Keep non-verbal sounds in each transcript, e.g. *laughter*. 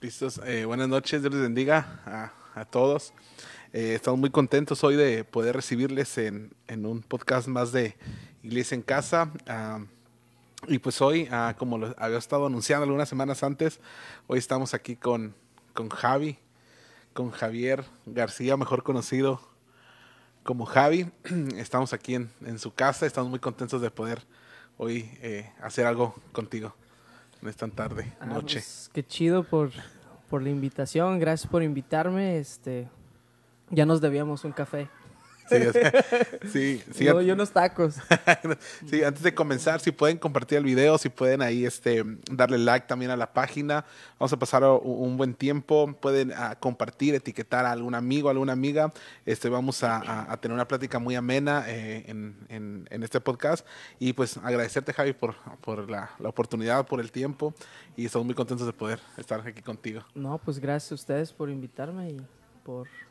Listos. Eh, buenas noches, Dios les bendiga a, a todos. Eh, estamos muy contentos hoy de poder recibirles en, en un podcast más de Iglesia en Casa. Y pues hoy, ah, como lo había estado anunciando algunas semanas antes, hoy estamos aquí con, con Javi, con Javier García, mejor conocido como Javi. *clears throat* Estamos aquí en, en su casa, estamos muy contentos de poder hoy eh, hacer algo contigo en esta tarde, Ah, noche. pues, qué chido por, por la invitación, gracias por invitarme. Este, ya nos debíamos un café. Sí, sé. *laughs* sí, sí, Yo- an- y unos tacos. *laughs* sí, antes de comenzar, si pueden compartir el video, si pueden ahí este, darle like también a la página. Vamos a pasar un, buen tiempo. Pueden ah, compartir, etiquetar a algún amigo, alguna amiga. Este, vamos a, a- a tener una plática muy amena eh, en, en- en este podcast. Y pues agradecerte, Javi, por, por la, la oportunidad, por el tiempo. Y estamos muy contentos de poder estar aquí contigo. No, pues gracias a ustedes por invitarme y por a- a-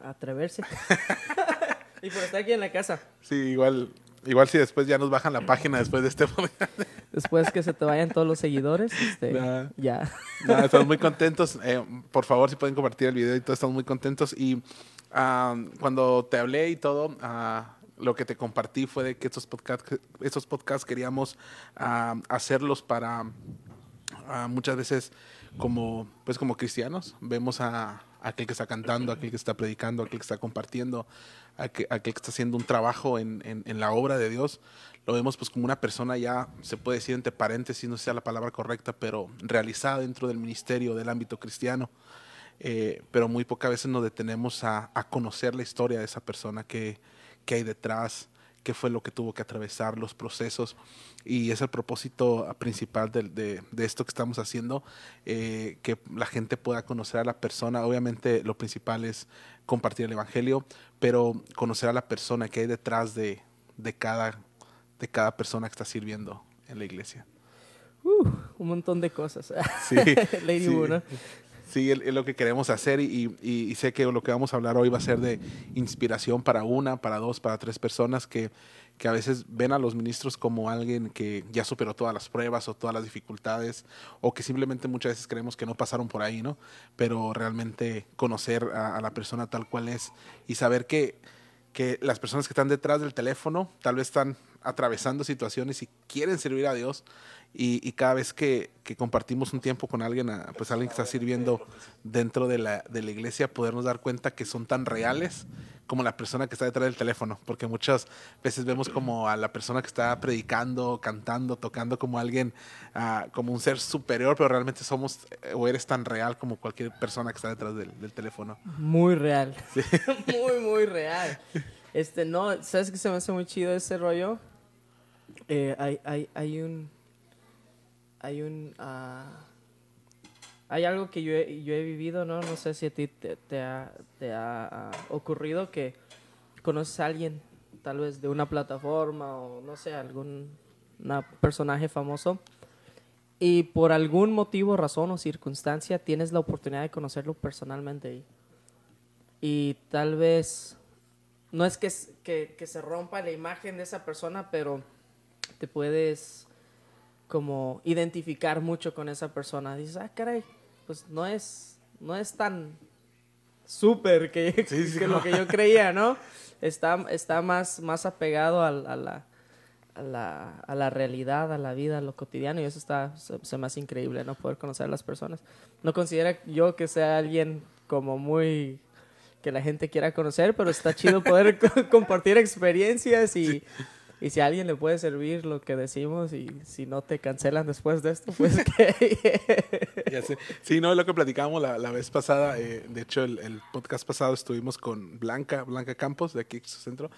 atreverse. *laughs* y por estar aquí en la casa. Sí, igual. Igual si después ya nos bajan la página después de este podcast. Después que se te vayan todos los seguidores, este, Nah. ya. Estamos muy contentos. Eh, por favor, si pueden compartir el video y todo, estamos muy contentos. Y ah, cuando te hablé y todo, ah, lo que te compartí fue de que estos podcasts, estos podcasts queríamos ah, hacerlos para muchas veces como pues como cristianos vemos a aquel que está cantando, aquel que está predicando, aquel que está compartiendo, aquel, que está haciendo un trabajo en, en- la obra de Dios, lo vemos pues como una persona ya, se puede decir entre paréntesis, no sea la palabra correcta, pero realizada dentro del ministerio, del ámbito cristiano. Eh, pero muy pocas veces nos detenemos a, a conocer la historia de esa persona que, que hay detrás, qué fue lo que tuvo que atravesar, los procesos. Y es el propósito principal de, de esto que estamos haciendo, eh, que la gente pueda conocer a la persona. Obviamente lo principal es compartir el Evangelio, pero conocer a la persona que hay detrás de, de, cada, de cada persona que está sirviendo en la iglesia. Uh, un montón de cosas. Sí, *laughs* Lady sí. Sí, es lo que queremos hacer y, y- y sé que lo que vamos a hablar hoy va a ser de inspiración para una, para dos, para tres personas que, que a veces ven a los ministros como alguien que ya superó todas las pruebas o todas las dificultades o que simplemente muchas veces creemos que no pasaron por ahí, ¿no? Pero realmente conocer a, a la persona tal cual es y saber que, que las personas que están detrás del teléfono tal vez están atravesando situaciones y quieren servir a Dios y, y cada vez que, que compartimos un tiempo con alguien, pues alguien que está sirviendo dentro de la, de la iglesia, podernos dar cuenta que son tan reales como la persona que está detrás del teléfono, porque muchas veces vemos como a la persona que está predicando, cantando, tocando como alguien, ah, como un ser superior, pero realmente somos eh, o eres tan real como cualquier persona que está detrás del, del teléfono. Muy real. *laughs* muy, muy real. Este, no, ¿sabes qué se me hace muy chido ese rollo? Eh, hay, hay, hay un. Hay un. ah, hay algo que yo he, yo he vivido, ¿no? No sé si a ti te, te ha, te ha, ah, ocurrido que conoces a alguien, tal vez de una plataforma o no sé, algún una personaje famoso. Y por algún motivo, razón o circunstancia, tienes la oportunidad de conocerlo personalmente. Y, y tal vez, no es que, que, que se rompa la imagen de esa persona, pero te puedes como identificar mucho con esa persona. Dices, ah, caray, pues no es, no es tan súper que, *laughs* Sí, sí, que no. lo que yo creía, ¿no? Está, está más, más apegado al- a, la, a, la, a la realidad, a la vida, a lo cotidiano, y eso está, se, se me hace increíble, ¿no? Poder conocer a las personas. No considero yo que sea alguien como muy que la gente quiera conocer, pero está chido poder *laughs* co- compartir experiencias y, y si a alguien le puede servir lo que decimos y si no te cancelan después de esto, pues *laughs* que... Ya sé. Sí, no, lo que platicábamos la, la vez pasada. eh, de hecho, el, el podcast pasado estuvimos con Blanca, Blanca Campos, de aquí Exo Centro,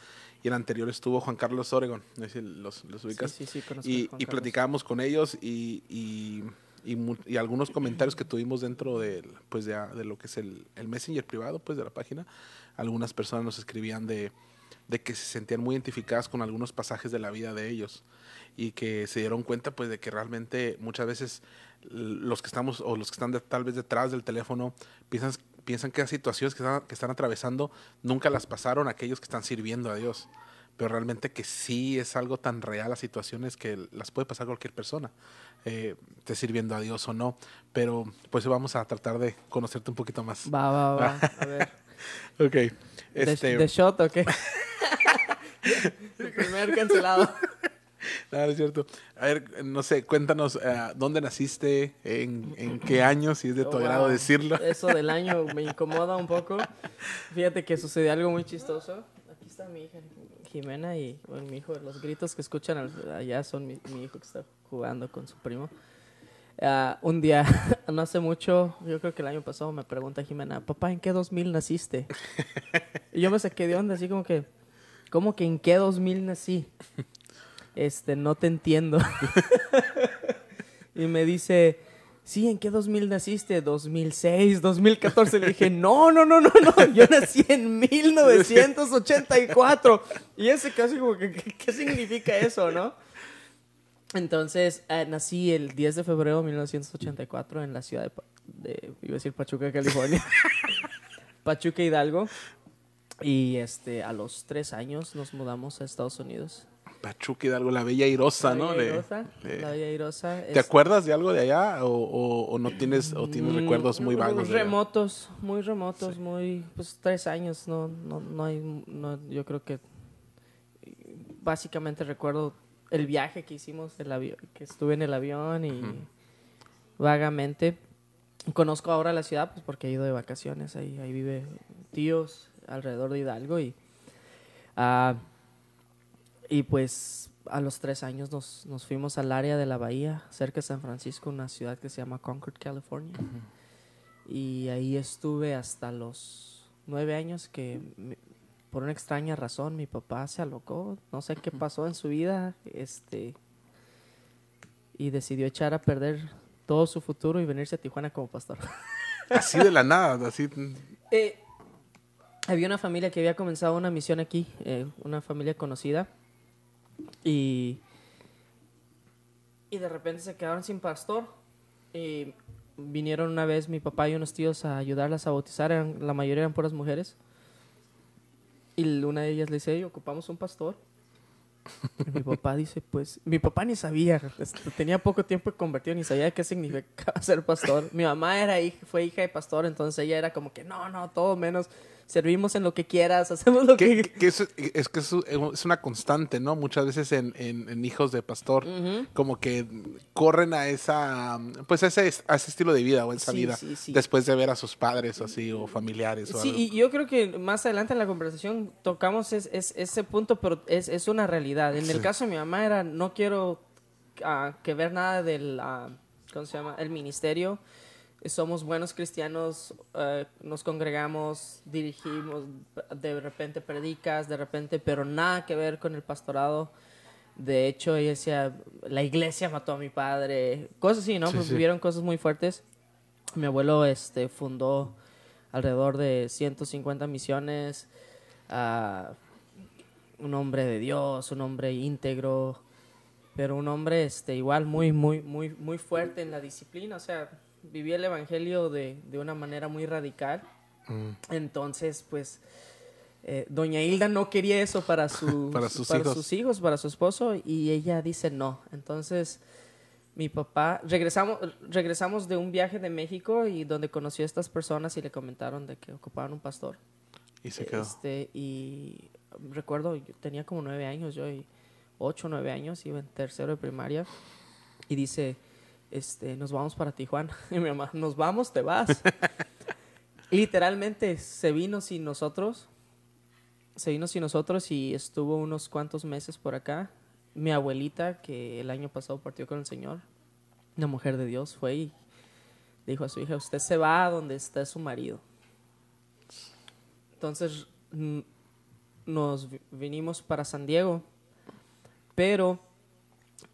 y el anterior estuvo Juan Carlos Oregon. No sé si los, los ubicas. Sí, sí, sí, conozco a y, Juan y platicábamos con ellos y, y, y algunos comentarios que tuvimos dentro del, pues de, de lo que es el, el messenger privado pues de la página algunas personas nos escribían de, de que se sentían muy identificadas con algunos pasajes de la vida de ellos y que se dieron cuenta pues de que realmente muchas veces los que estamos o los que están de- tal vez detrás del teléfono piensan piensan que las situaciones que están, que están atravesando nunca las pasaron aquellos que están sirviendo a Dios pero realmente que sí es algo tan real las situaciones que las puede pasar cualquier persona, eh, esté sirviendo a Dios o no. Pero pues vamos a tratar de conocerte un poquito más. Va, va, va. *laughs* A ver. *laughs* Ok. ¿De, Este, de shot o qué? *laughs* El primer cancelado. *laughs* no, no es cierto. A ver, no sé, cuéntanos eh, dónde naciste, en, en qué año, si es de tu Oh, agrado wow. decirlo. Eso del año me incomoda un poco. Fíjate que sucedió algo muy chistoso. Aquí está mi hija Jimena y bueno, mi hijo. Los gritos que escuchan al- allá son mi, mi hijo que está jugando con su primo. Ah, un día, *laughs* no hace mucho, yo creo que el año pasado, me pregunta Jimena, papá, ¿en qué 2000 naciste? *laughs* Y yo me saqué de onda, así como que, ¿cómo que en qué 2000 nací? Este, no te entiendo. *laughs* y me dice, sí, ¿en qué 2000 naciste? 2006, 2014. Le dije, no, no, no, no, no, yo nací en 1984. Y ese casi como que, ¿qué, qué significa eso, no? Entonces, eh, nací el 10 de febrero de 1984 en la ciudad de, iba a decir Pachuca, California. *laughs* Pachuca, Hidalgo. Y este, a los tres años nos mudamos a Estados Unidos. Pachuca Hidalgo, la bella Irosa, ¿no? La Bella Irosa, de- la Bella Irosa, ¿Te es- acuerdas de algo de allá o, o- o no tienes o tienes Mm, recuerdos muy vagos? allá? Remotos, muy remotos, muy, pues tres años, no, no, no hay, no, yo creo que básicamente recuerdo el viaje que hicimos, el avión, que estuve en el avión y vagamente. Conozco ahora la ciudad, pues porque he ido de vacaciones, ahí, ahí vive tíos alrededor de Hidalgo y, ah, y pues a los tres años nos, nos fuimos al área de la bahía, cerca de San Francisco, una ciudad que se llama Concord, California. Y ahí estuve hasta los nueve años que por una extraña razón mi papá se alocó, no sé qué pasó en su vida, este y decidió echar a perder todo su futuro y venirse a Tijuana como pastor. *laughs* Así de la nada, así. Eh, había una familia que había comenzado una misión aquí, eh, una familia conocida, y, y de repente se quedaron sin pastor. Y vinieron una vez mi papá y unos tíos a ayudarlas a bautizar, eran- la mayoría eran puras mujeres. Y una de ellas le dice, "Ey, ocupamos un pastor. Y *laughs* mi papá dice, pues, mi papá ni sabía, tenía poco tiempo convertido, ni sabía qué significaba *laughs* ser pastor. Mi mamá era hija, fue hija de pastor, entonces ella era como que, no, no, todo menos, servimos en lo que quieras, *laughs* hacemos lo Que, que... que es que es una constante, ¿no? Muchas veces en, en- en hijos de pastor, como que corren a esa, pues a ese, a ese estilo de vida o esa Sí, vida, sí, sí. después de ver a sus padres o así, o familiares o Sí, algo. y yo creo que más adelante en la conversación tocamos es, es- ese punto, pero es, es una realidad. En el caso de mi mamá era, no quiero ah, que ver nada del, ah, ¿cómo se llama? El ministerio. Somos buenos cristianos, eh, nos congregamos, dirigimos, de repente predicas, de repente, pero nada que ver con el pastorado. De hecho, ella decía, la iglesia mató a mi padre, cosas así, ¿no? Sí, Pues sí. Vivieron cosas muy fuertes. Mi abuelo este, fundó alrededor de 150 misiones, ah, un hombre de Dios, un hombre íntegro, pero un hombre este, igual muy, muy, muy, muy fuerte en la disciplina, o sea, vivía el evangelio de, de una manera muy radical. Mm. Entonces, pues, eh, doña Hilda no quería eso para, *laughs* sus Para sus hijos. sus hijos, para su esposo, y ella dice no. Entonces, mi papá, regresamos, regresamos de un viaje de México y donde conoció a estas personas y le comentaron de que ocupaban un pastor. Y se quedó. Este, y recuerdo, yo tenía como nueve años, yo, y ocho, nueve años, iba en tercero de primaria, y dice, este, nos vamos para Tijuana. *laughs* Y mi mamá, nos vamos, te vas. *laughs* Literalmente se vino sin nosotros, se vino sin nosotros y estuvo unos cuantos meses por acá. Mi abuelita, que el año pasado partió con el Señor, una mujer de Dios, fue y dijo a su hija, usted se va a donde está su marido. Entonces mm, nos vi- vinimos para San Diego, pero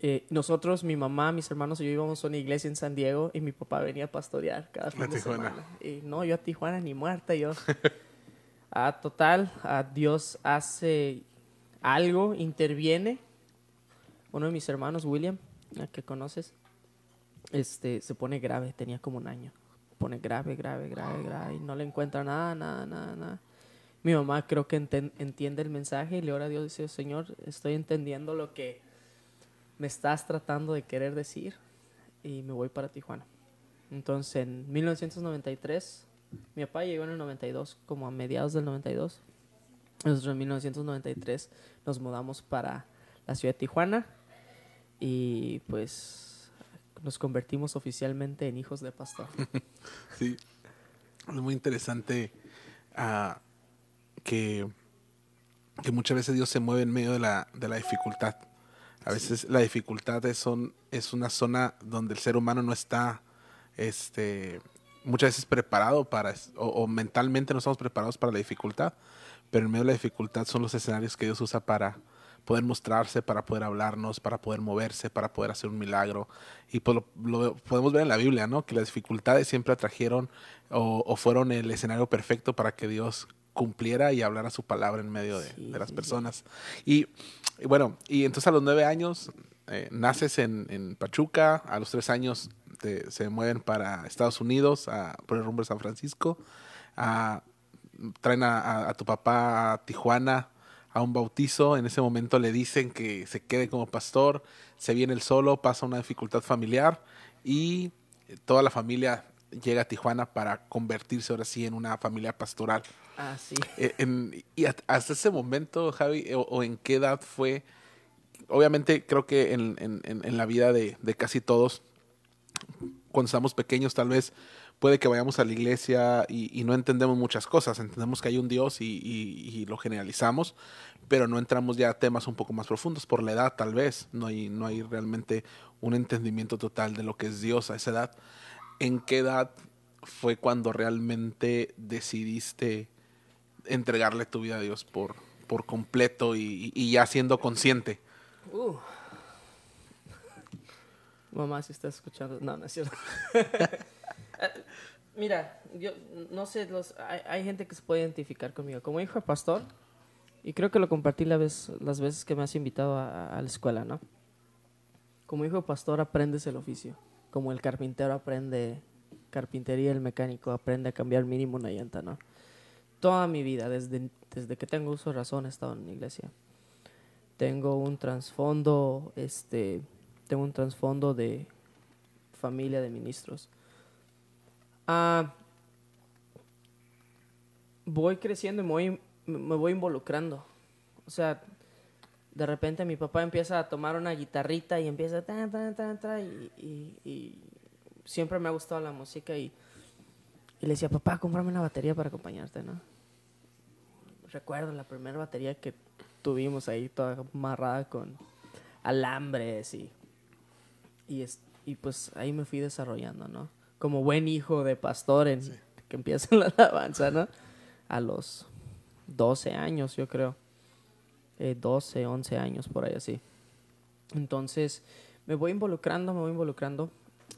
eh, nosotros, mi mamá, mis hermanos y yo íbamos a una iglesia en San Diego y mi papá venía a pastorear cada fin de semana. Y no, yo a Tijuana ni muerta, yo. a *laughs* total, a Dios hace algo, interviene. Uno de mis hermanos, William, al que conoces, este, se pone grave, tenía como un año. Pone grave, grave, grave, grave, y no le encuentra nada, nada, nada, nada. mi mamá creo que entiende el mensaje y le ora a Dios y dice, Señor, estoy entendiendo lo que me estás tratando de querer decir y me voy para Tijuana. Entonces, en 1993, mi papá llegó en el 92, como a mediados del 92. Nosotros en 1993 nos mudamos para la ciudad de Tijuana y pues nos convertimos oficialmente en hijos de pastor. *laughs* Sí. Es muy interesante ah, que, que muchas veces Dios se mueve en medio de la, de la dificultad. A veces la dificultad es, son, es una zona donde el ser humano no está este, muchas veces preparado para, o, o mentalmente no estamos preparados para la dificultad, pero en medio de la dificultad son los escenarios que Dios usa para poder mostrarse, para poder hablarnos, para poder moverse, para poder hacer un milagro. Y pues lo, lo podemos ver en la Biblia, ¿no? Que las dificultades siempre atrajeron o, o fueron el escenario perfecto para que Dios cumpliera y hablara su palabra en medio de, Sí, de las personas. Y, y bueno, y entonces a los nueve años eh, naces en, en Pachuca, a los tres años te- se mueven para Estados Unidos, a, por el rumbo de San Francisco, a- traen a, a- a tu papá a Tijuana a un bautizo, en ese momento le dicen que se quede como pastor, se viene el solo, pasa una dificultad familiar y toda la familia llega a Tijuana para convertirse ahora sí en una familia pastoral. Ah, sí. Eh, en- y hasta ese momento, Javi, o, o en qué edad fue, obviamente creo que en, en- en- en la vida de, de casi todos, cuando estamos pequeños tal vez puede que vayamos a la iglesia y, y no entendemos muchas cosas, entendemos que hay un Dios y, y- y lo generalizamos, pero no entramos ya a temas un poco más profundos por la edad tal vez, no hay, no hay realmente un entendimiento total de lo que es Dios a esa edad. ¿En qué edad fue cuando realmente decidiste entregarle tu vida a Dios por, por completo y, y ya siendo consciente? Uh. Mamá, si estás escuchando. No, no es cierto. *laughs* Mira, yo no sé, los, hay, hay gente que se puede identificar conmigo. Como hijo de pastor, y creo que lo compartí la vez, las veces que me has invitado a, a la escuela, ¿no? Como hijo de pastor aprendes el oficio. Como el carpintero aprende carpintería, el mecánico aprende a cambiar mínimo una llanta, ¿no? Toda mi vida, desde, desde que tengo uso de razón, he estado en la iglesia tengo un trasfondo, este, tengo un trasfondo de familia de ministros. Ah, voy creciendo y me voy, me voy involucrando. O sea, de repente mi papá empieza a tomar una guitarrita y empieza ta, ta, ta, y, y- y siempre me ha gustado la música y, y le decía, papá, cómprame una batería para acompañarte, ¿no? Recuerdo la primera batería que tuvimos ahí toda amarrada con alambres y, y, es- y pues ahí me fui desarrollando, ¿no? Como buen hijo de pastor en, que empieza en *laughs* la alabanza, ¿no? A los 12 años, yo creo. Eh, 12, 11 años, por ahí así. Entonces, me voy involucrando, me voy involucrando.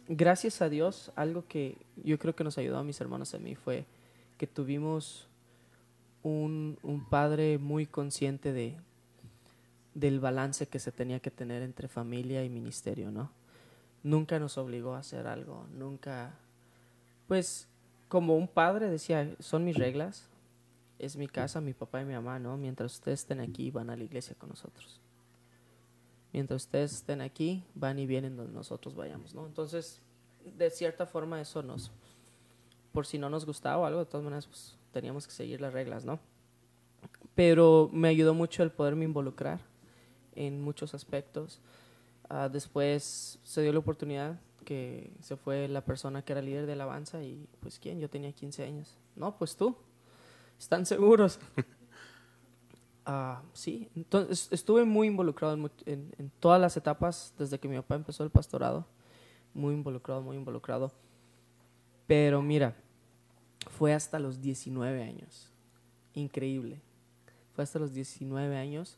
Gracias a Dios, algo que yo creo que nos ayudó a mis hermanos y a mí fue que tuvimos un, un padre muy consciente de, del balance que se tenía que tener entre familia y ministerio, ¿no? Nunca nos obligó a hacer algo, nunca, pues como un padre decía, son mis reglas, es mi casa, mi papá y mi mamá, ¿no? Mientras ustedes estén aquí, van a la iglesia con nosotros. Mientras ustedes estén aquí, van y vienen donde nosotros vayamos, ¿no? Entonces, de cierta forma eso nos, por si no nos gustaba o algo, de todas maneras, pues teníamos que seguir las reglas, ¿no? Pero me ayudó mucho el poderme involucrar en muchos aspectos. Ah, después se dio la oportunidad que se fue la persona que era líder de alabanza y pues quién, yo tenía 15 años. No, pues tú. ¿Están seguros? *laughs* Ah, sí, entonces estuve muy involucrado en todas las etapas desde que mi papá empezó el pastorado. Muy involucrado, muy involucrado. Pero mira, fue hasta los 19 años. Increíble. Fue hasta los 19 años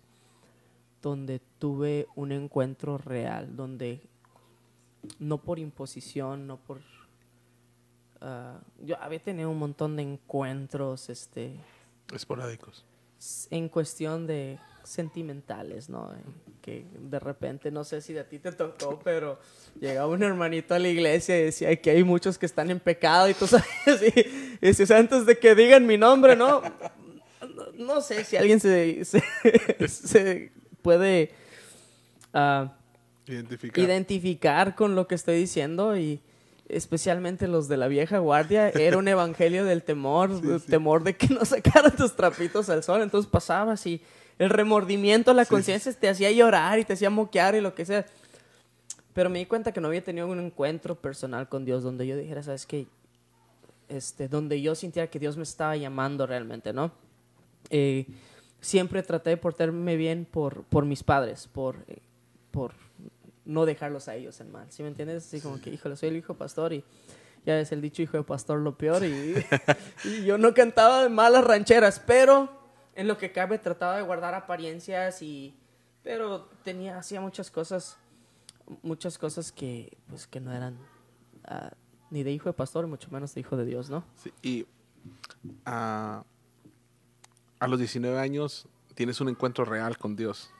donde tuve un encuentro real, donde no por imposición, no por... ah, yo había tenido un montón de encuentros, este, Esporádicos. en cuestión de sentimentales, ¿no? Eh, Que de repente, no sé si a ti te tocó, *laughs* pero llegaba un hermanito a la iglesia y decía que hay muchos que están en pecado y tú sabes, *laughs* y, y dices, antes de que digan mi nombre, ¿no? no sé si alguien se, se, *laughs* se puede ah, Identificar. identificar con lo que estoy diciendo y especialmente los de la vieja guardia, era un *laughs* evangelio del temor, del temor de que no sacaran tus trapitos al sol, entonces pasabas y el remordimiento, la Sí, conciencia te hacía llorar y te hacía moquear y lo que sea. Pero me di cuenta que no había tenido un encuentro personal con Dios donde yo dijera, ¿sabes qué? Este, donde yo sintiera que Dios me estaba llamando realmente, ¿no? Eh, siempre traté de portarme bien por, por mis padres, por, eh, por no dejarlos a ellos en mal, ¿sí me entiendes? Así como que, híjole, soy el hijo pastor y ya es el dicho hijo de pastor lo peor y, *laughs* y yo no cantaba de malas rancheras, pero en lo que cabe trataba de guardar apariencias y pero tenía hacía muchas cosas muchas cosas que pues que no eran ah, ni de hijo de pastor mucho menos de hijo de Dios, ¿no? Sí, y ah, a los 19 años tienes un encuentro real con Dios.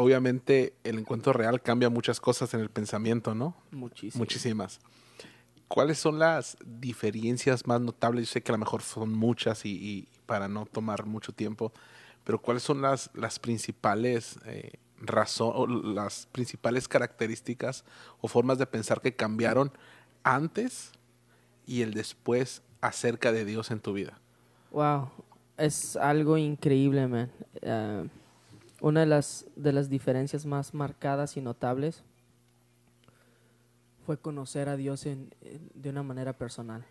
Obviamente el encuentro real cambia muchas cosas en el pensamiento, ¿no? Muchísimo. Muchísimas. ¿Cuáles son las diferencias más notables? Yo sé que a lo mejor son muchas y, y para no tomar mucho tiempo, pero ¿cuáles son las, las principales eh, razón, o las principales características o formas de pensar que cambiaron antes y el después acerca de Dios en tu vida? Wow, es algo increíble, man. Ah, una de las, de las diferencias más marcadas y notables fue conocer a Dios en- de una manera personal.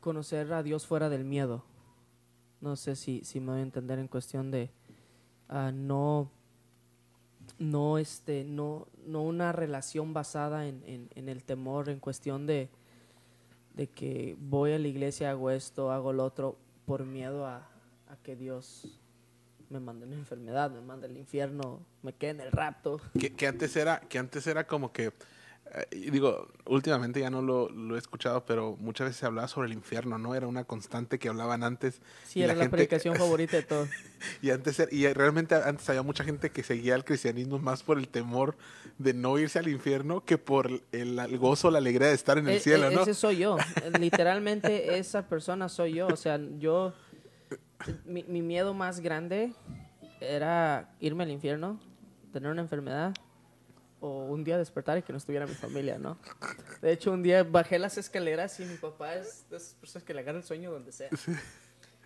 Conocer a Dios fuera del miedo. No sé si, si me voy a entender en cuestión de ah, no, no, este, no, no una relación basada en, en- en el temor, en cuestión de, de que voy a la iglesia, hago esto, hago lo otro, por miedo a, a que Dios me mande una enfermedad, me mande al infierno, me quede en el rapto. Que, que antes era, que antes era como que, eh, digo, últimamente ya no lo, lo he escuchado, pero muchas veces se hablaba sobre el infierno, ¿no? Era una constante que hablaban antes. Sí, y era la, gente- predicación *laughs* favorita de todos. Y antes y realmente antes había mucha gente que seguía el cristianismo más por el temor de no irse al infierno que por el, el gozo, la alegría de estar en el E- cielo, e- ¿no? Ese soy yo. Literalmente esa persona soy yo. O sea, yo, mi, mi miedo más grande era irme al infierno, tener una enfermedad o un día despertar y que no estuviera mi familia, ¿no? De hecho, un día bajé las escaleras y mi papá es de esas personas que le agarra el sueño donde sea.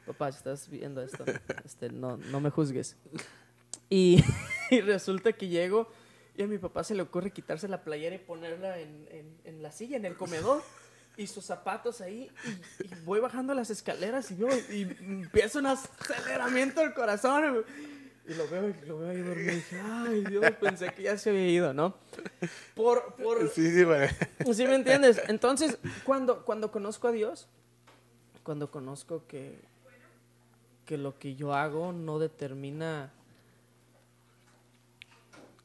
Papá, si estás viendo esto, este, no, no me juzgues. Y, *laughs* y resulta que llego y a mi papá se le ocurre quitarse la playera y ponerla en, en- en la silla, en el comedor. Y sus zapatos ahí. Y, y voy bajando las escaleras y, veo, y empieza un aceleramiento del corazón. Y lo veo, y lo veo ahí dormido. Y dije, ay, Dios, pensé que ya se había ido, ¿no? Por, por, Sí, sí, bueno. ¿Sí me entiendes? Entonces, cuando, cuando conozco a Dios, cuando conozco que, que lo que yo hago no determina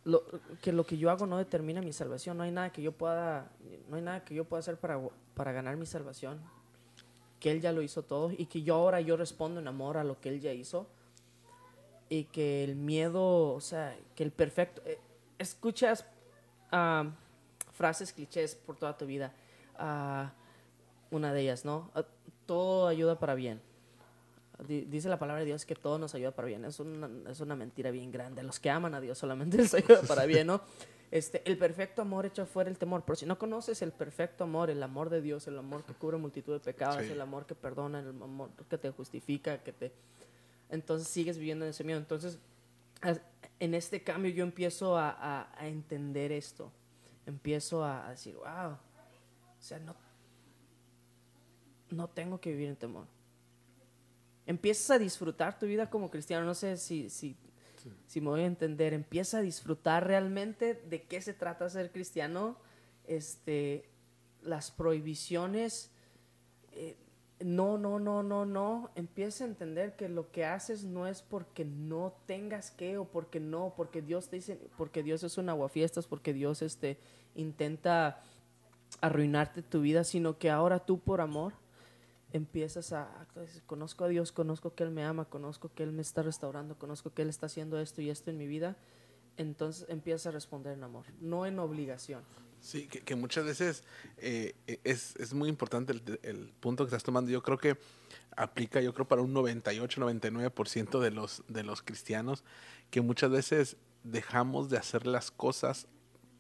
lo- que lo que yo hago no determina mi salvación, no hay nada que yo pueda no hay nada que yo pueda hacer para, para ganar mi salvación. Que él ya lo hizo todo y que yo ahora yo respondo en amor a lo que él ya hizo y que el miedo, o sea, que el perfecto eh, escuchas ah, frases clichés por toda tu vida. Ah, una de ellas, ¿no? Ah, todo ayuda para bien. Di- Dice la palabra de Dios que todo nos ayuda para bien. Es una, es una mentira bien grande. Los que aman a Dios solamente *laughs* les ayuda para bien, ¿no? Este, el perfecto amor echa fuera el temor. Pero si no conoces el perfecto amor, el amor de Dios, el amor que cubre multitud de pecados, Sí. el amor que perdona, el amor que te justifica, que te... Entonces sigues viviendo en ese miedo. Entonces, en este cambio yo empiezo a, a- a entender esto. Empiezo a, a decir, wow, o sea, no, no tengo que vivir en temor. Empiezas a disfrutar tu vida como cristiano. No sé si, si, si me voy a entender. Empieza a disfrutar realmente de qué se trata ser cristiano. Este, las prohibiciones. eh, no, no, no, no, no. Empieza a entender que lo que haces no es porque no tengas que o porque no, porque Dios te dice, porque Dios es un aguafiestas, porque Dios este, intenta arruinarte tu vida, sino que ahora tú por amor empiezas a, a- conozco a Dios, conozco que Él me ama, conozco que Él me está restaurando, conozco que Él está haciendo esto y esto en mi vida. entonces empiezas a responder en amor, no en obligación. Sí, que, que muchas veces eh, e, es, es, muy importante el, el, punto que estás tomando. Yo creo que aplica, yo creo, para un 98, 99% de los, de los cristianos, que muchas veces dejamos de hacer las cosas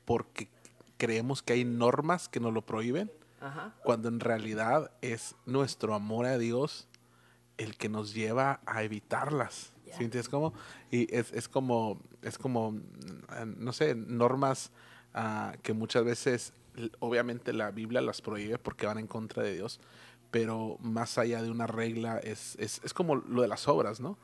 porque creemos que hay normas que nos lo prohíben, Ajá. cuando en realidad es nuestro amor a Dios el que nos lleva a evitarlas. Yeah. ¿Sí entiendes cómo? Y es, es como, es como, mm, no sé, normas uh, que muchas veces, obviamente la Biblia las prohíbe porque van en contra de Dios, pero más allá de una regla es, es, es como lo de las obras, ¿no?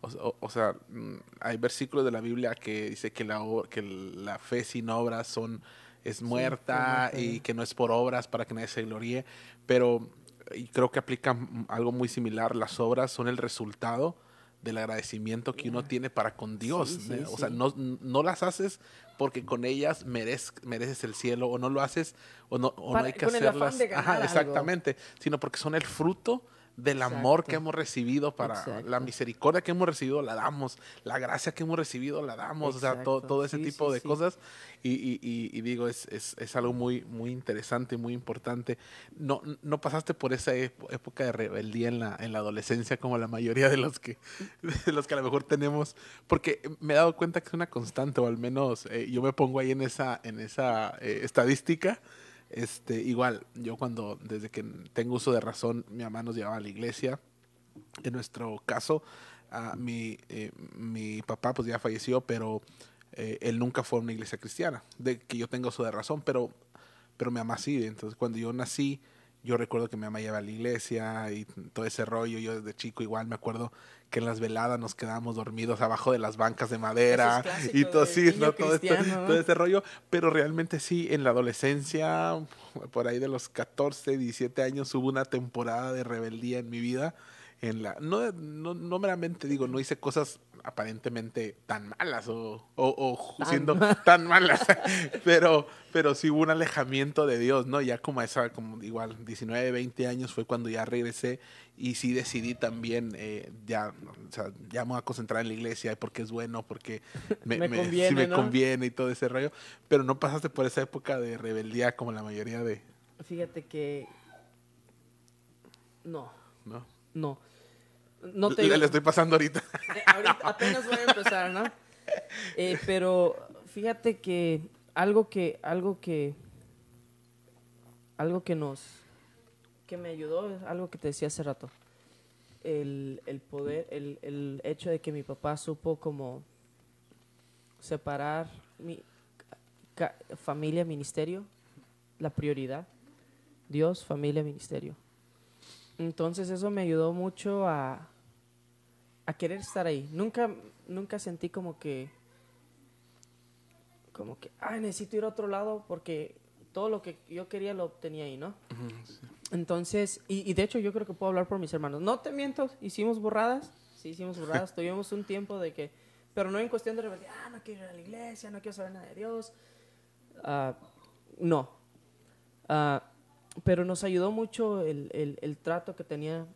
O, o, o, sea, mm, hay versículos de la Biblia que dice que la, que la fe sin obras son, es muerta sí, y que no es por obras para que nadie se gloríe, pero y creo que aplica algo muy similar, las obras son el resultado del agradecimiento que uno tiene para con Dios. Sí, sí, o sea, no, no las haces porque con ellas merez, mereces el cielo o no lo haces o no, o para, no hay que hacerlas. Ajá, exactamente, algo. sino porque son el fruto del Exacto. amor que hemos recibido para Exacto. la misericordia que hemos recibido la damos la gracia que hemos recibido la damos Exacto. o sea todo, todo ese sí, tipo sí, de sí. cosas y, y, y, y digo es, es, es, algo muy muy interesante muy importante no no pasaste por esa época de rebeldía en la en la adolescencia como la mayoría de los que de los que a lo mejor tenemos porque me he dado cuenta que es una constante o al menos eh, yo me pongo ahí en esa en esa eh, estadística este, igual, yo cuando, desde que tengo uso de razón, mi mamá nos llevaba a la iglesia. En nuestro caso, uh, mi, eh, mi papá pues ya falleció, pero eh, él nunca fue a una iglesia cristiana, de que yo tengo uso de razón, pero, pero mi mamá sí. Entonces, cuando yo nací, yo recuerdo que mi mamá iba a la iglesia y todo ese rollo. Yo desde chico igual me acuerdo que en las veladas nos quedábamos dormidos abajo de las bancas de madera y todo así, ¿no? Todo, esto, ¿no? todo ese rollo. Pero realmente sí, en la adolescencia, por ahí de los 14, 17 años, hubo una temporada de rebeldía en mi vida. En la, no, no, no meramente digo, no hice cosas aparentemente tan malas o, o, o tan siendo tan malas, *laughs* pero, pero sí hubo un alejamiento de Dios, ¿no? Ya como esa, como igual 19, 20 años fue cuando ya regresé y sí decidí también, eh, ya, o sea, ya me voy a concentrar en la iglesia porque es bueno, porque *laughs* me, Me me- conviene, sí me ¿no? conviene y todo ese rollo, pero no pasaste por esa época de rebeldía como la mayoría de, Fíjate que. No, ¿no? no. No te le, le estoy pasando ahorita. *laughs* Eh, ahorita apenas voy a empezar, ¿no? Eh, *laughs* pero fíjate que algo que algo que algo que nos que me ayudó es algo que te decía hace rato. El, el poder, el, el hecho de que mi papá supo como separar mi familia, ministerio, la prioridad. Dios, familia, ministerio. Entonces eso me ayudó mucho a, a querer estar ahí. Nunca, nunca sentí como que, como que, ay, necesito ir a otro lado porque todo lo que yo quería lo obtenía ahí, ¿no? Entonces, y, y de hecho yo creo que puedo hablar por mis hermanos. No te miento, hicimos borradas, sí hicimos borradas, *laughs* tuvimos un tiempo de que, pero no en cuestión de rebeldía, ah, no quiero ir a la iglesia, no quiero saber nada de Dios. Ah, no. Ah, pero nos ayudó mucho el, el- el trato que tenía,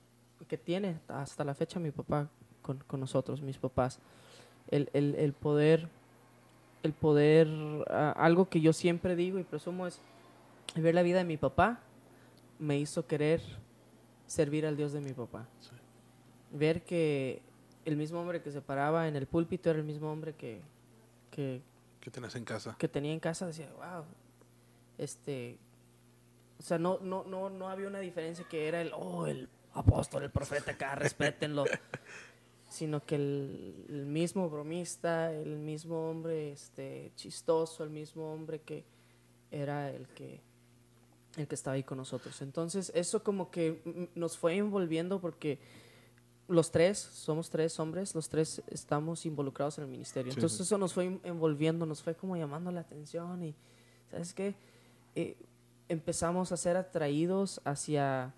que tiene hasta la fecha mi papá con, con nosotros, mis papás. El, el- el poder, el poder, ah, algo que yo siempre digo y presumo es, ver la vida de mi papá me hizo querer servir al Dios de mi papá. Ver que el mismo hombre que se paraba en el púlpito era el mismo hombre que, que, ¿Qué tenés en casa? que tenía en casa decía, wow, este, o sea, no, no, no, no había una diferencia que era el, oh, el apóstol, el profeta acá, respétenlo, *laughs* sino que el, el mismo bromista, el mismo hombre, este, chistoso, el mismo hombre que era el que, el que estaba ahí con nosotros. Entonces, eso como que nos fue envolviendo porque los tres, somos tres hombres, los tres estamos involucrados en el ministerio. Sí, Entonces sí. eso nos fue envolviendo, nos fue como llamando la atención y, ¿sabes qué? Eh, empezamos a ser atraídos hacia,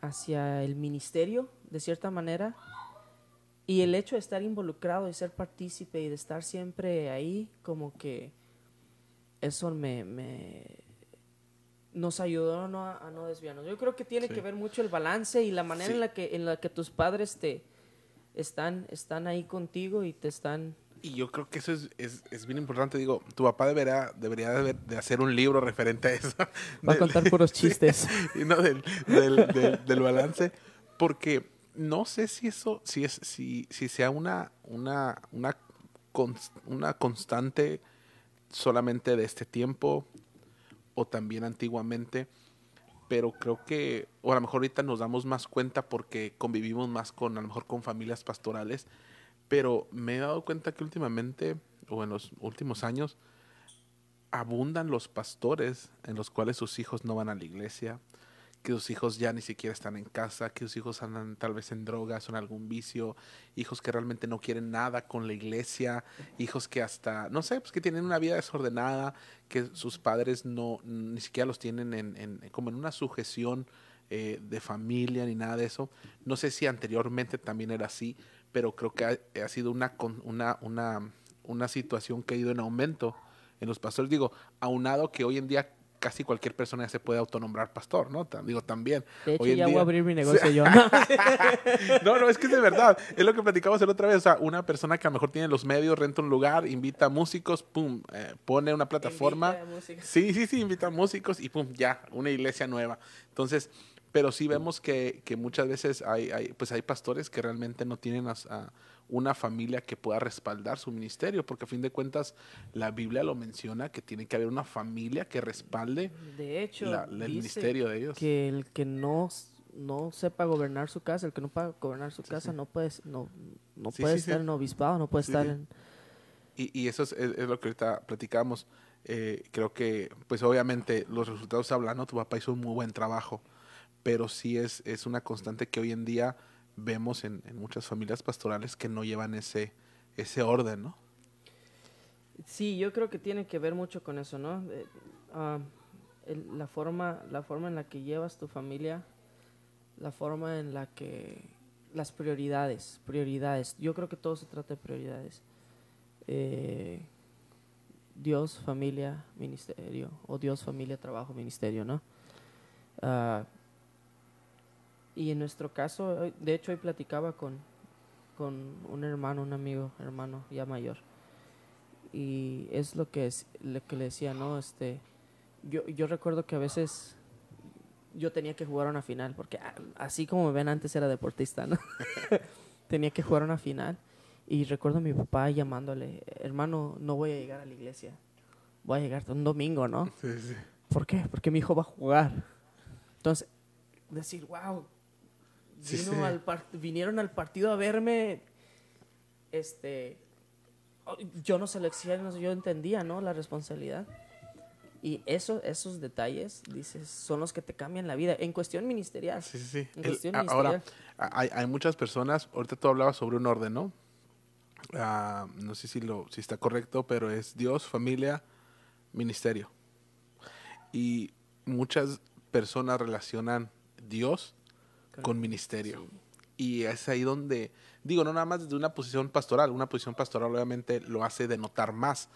hacia el ministerio, de cierta manera. Y el hecho de estar involucrado y ser partícipe y de estar siempre ahí, como que eso me, me- nos ayudó a no, a no desviarnos. Yo creo que tiene Sí. que ver mucho el balance y la manera Sí. en la que en la que tus padres te están están ahí contigo y te están Y yo creo que eso es, es, es bien importante. Digo, tu papá debería, debería de, hacer un libro referente a eso. Va a *laughs* contar puros *laughs* chistes. y no del, del, del, del balance. Porque no sé si eso, si es, si, si sea una, una, una, una constante solamente de este tiempo o también antiguamente, pero creo que, o a lo mejor ahorita nos damos más cuenta porque convivimos más con, a lo mejor con familias pastorales, pero me he dado cuenta que últimamente, o en los últimos años, abundan los pastores en los cuales sus hijos no van a la iglesia, que sus hijos ya ni siquiera están en casa, que sus hijos andan tal vez en drogas o en algún vicio, hijos que realmente no quieren nada con la iglesia, hijos que hasta, no sé, pues que tienen una vida desordenada, que sus padres no, ni siquiera los tienen en, como en una sujeción eh, de familia ni nada de eso. No sé si anteriormente también era así, pero creo que ha, ha sido una, una, una, una situación que ha ido en aumento en los pastores. Digo, aunado que hoy en día casi cualquier persona ya se puede autonombrar pastor, ¿no? Digo, también. De hecho, hoy en ya voy día- a abrir mi negocio yo. *laughs* ¿no? *laughs* no, no, es que es de verdad. Es lo que platicamos la otra vez. O sea, una persona que a lo mejor tiene los medios, renta un lugar, invita a músicos, pum, eh, pone una plataforma. Invita a. Sí, sí, sí, invita a músicos y pum, ya, una iglesia nueva. Entonces, pero sí vemos que, que muchas veces hay, hay, pues hay pastores que realmente no tienen as- a una familia que pueda respaldar su ministerio, porque a fin de cuentas la Biblia lo menciona que tiene que haber una familia que respalde De hecho, la- el dice ministerio de ellos. que el que no, no sepa gobernar su casa, el que no pueda gobernar su casa, no puede, no, no Sí, puede sí, sí. estar en obispado, no puede Sí, estar sí. en... Y, y eso es, es- es lo que ahorita platicamos. Eh, creo que, pues obviamente, los resultados hablan, ¿no? Tu papá hizo un muy buen trabajo, pero sí es, es una constante que hoy en día vemos en, muchas familias pastorales que no llevan ese, ese orden, ¿no? Sí, yo creo que tiene que ver mucho con eso, ¿no? Eh, ah, la, forma, la forma en la que llevas tu familia, la forma en la que... Las prioridades, prioridades. Yo creo que todo se trata de prioridades. Eh, Dios, familia, ministerio. O Dios, familia, trabajo, ministerio, ¿no? Ah, y en nuestro caso, de hecho hoy platicaba con, con un hermano, un amigo, hermano ya mayor. Y es lo que es lo que le decía no este yo yo recuerdo que a veces yo tenía que jugar una final porque así como me ven antes era deportista no *laughs* tenía que jugar una final. Y recuerdo a mi papá llamándole hermano no voy a llegar a la iglesia. Voy a llegar un domingo no Sí, sí. ¿por qué? porque mi hijo va a jugar. Entonces decir wow Sí, vino sí. al par- vinieron al partido a verme este yo no seleccioné, yo entendía, ¿no? La responsabilidad. Y eso, esos detalles, dices, son los que te cambian la vida. En cuestión ministerial. Sí, sí, sí. El- ahora, hay, hay muchas personas, ahorita tú hablabas sobre un orden, ¿no? Ah, no sé si, lo, si está correcto, pero es Dios, familia, ministerio. Y muchas personas relacionan Dios con ministerio. sí. Y es ahí donde, digo, no nada más desde una posición pastoral, una posición pastoral obviamente lo hace denotar más,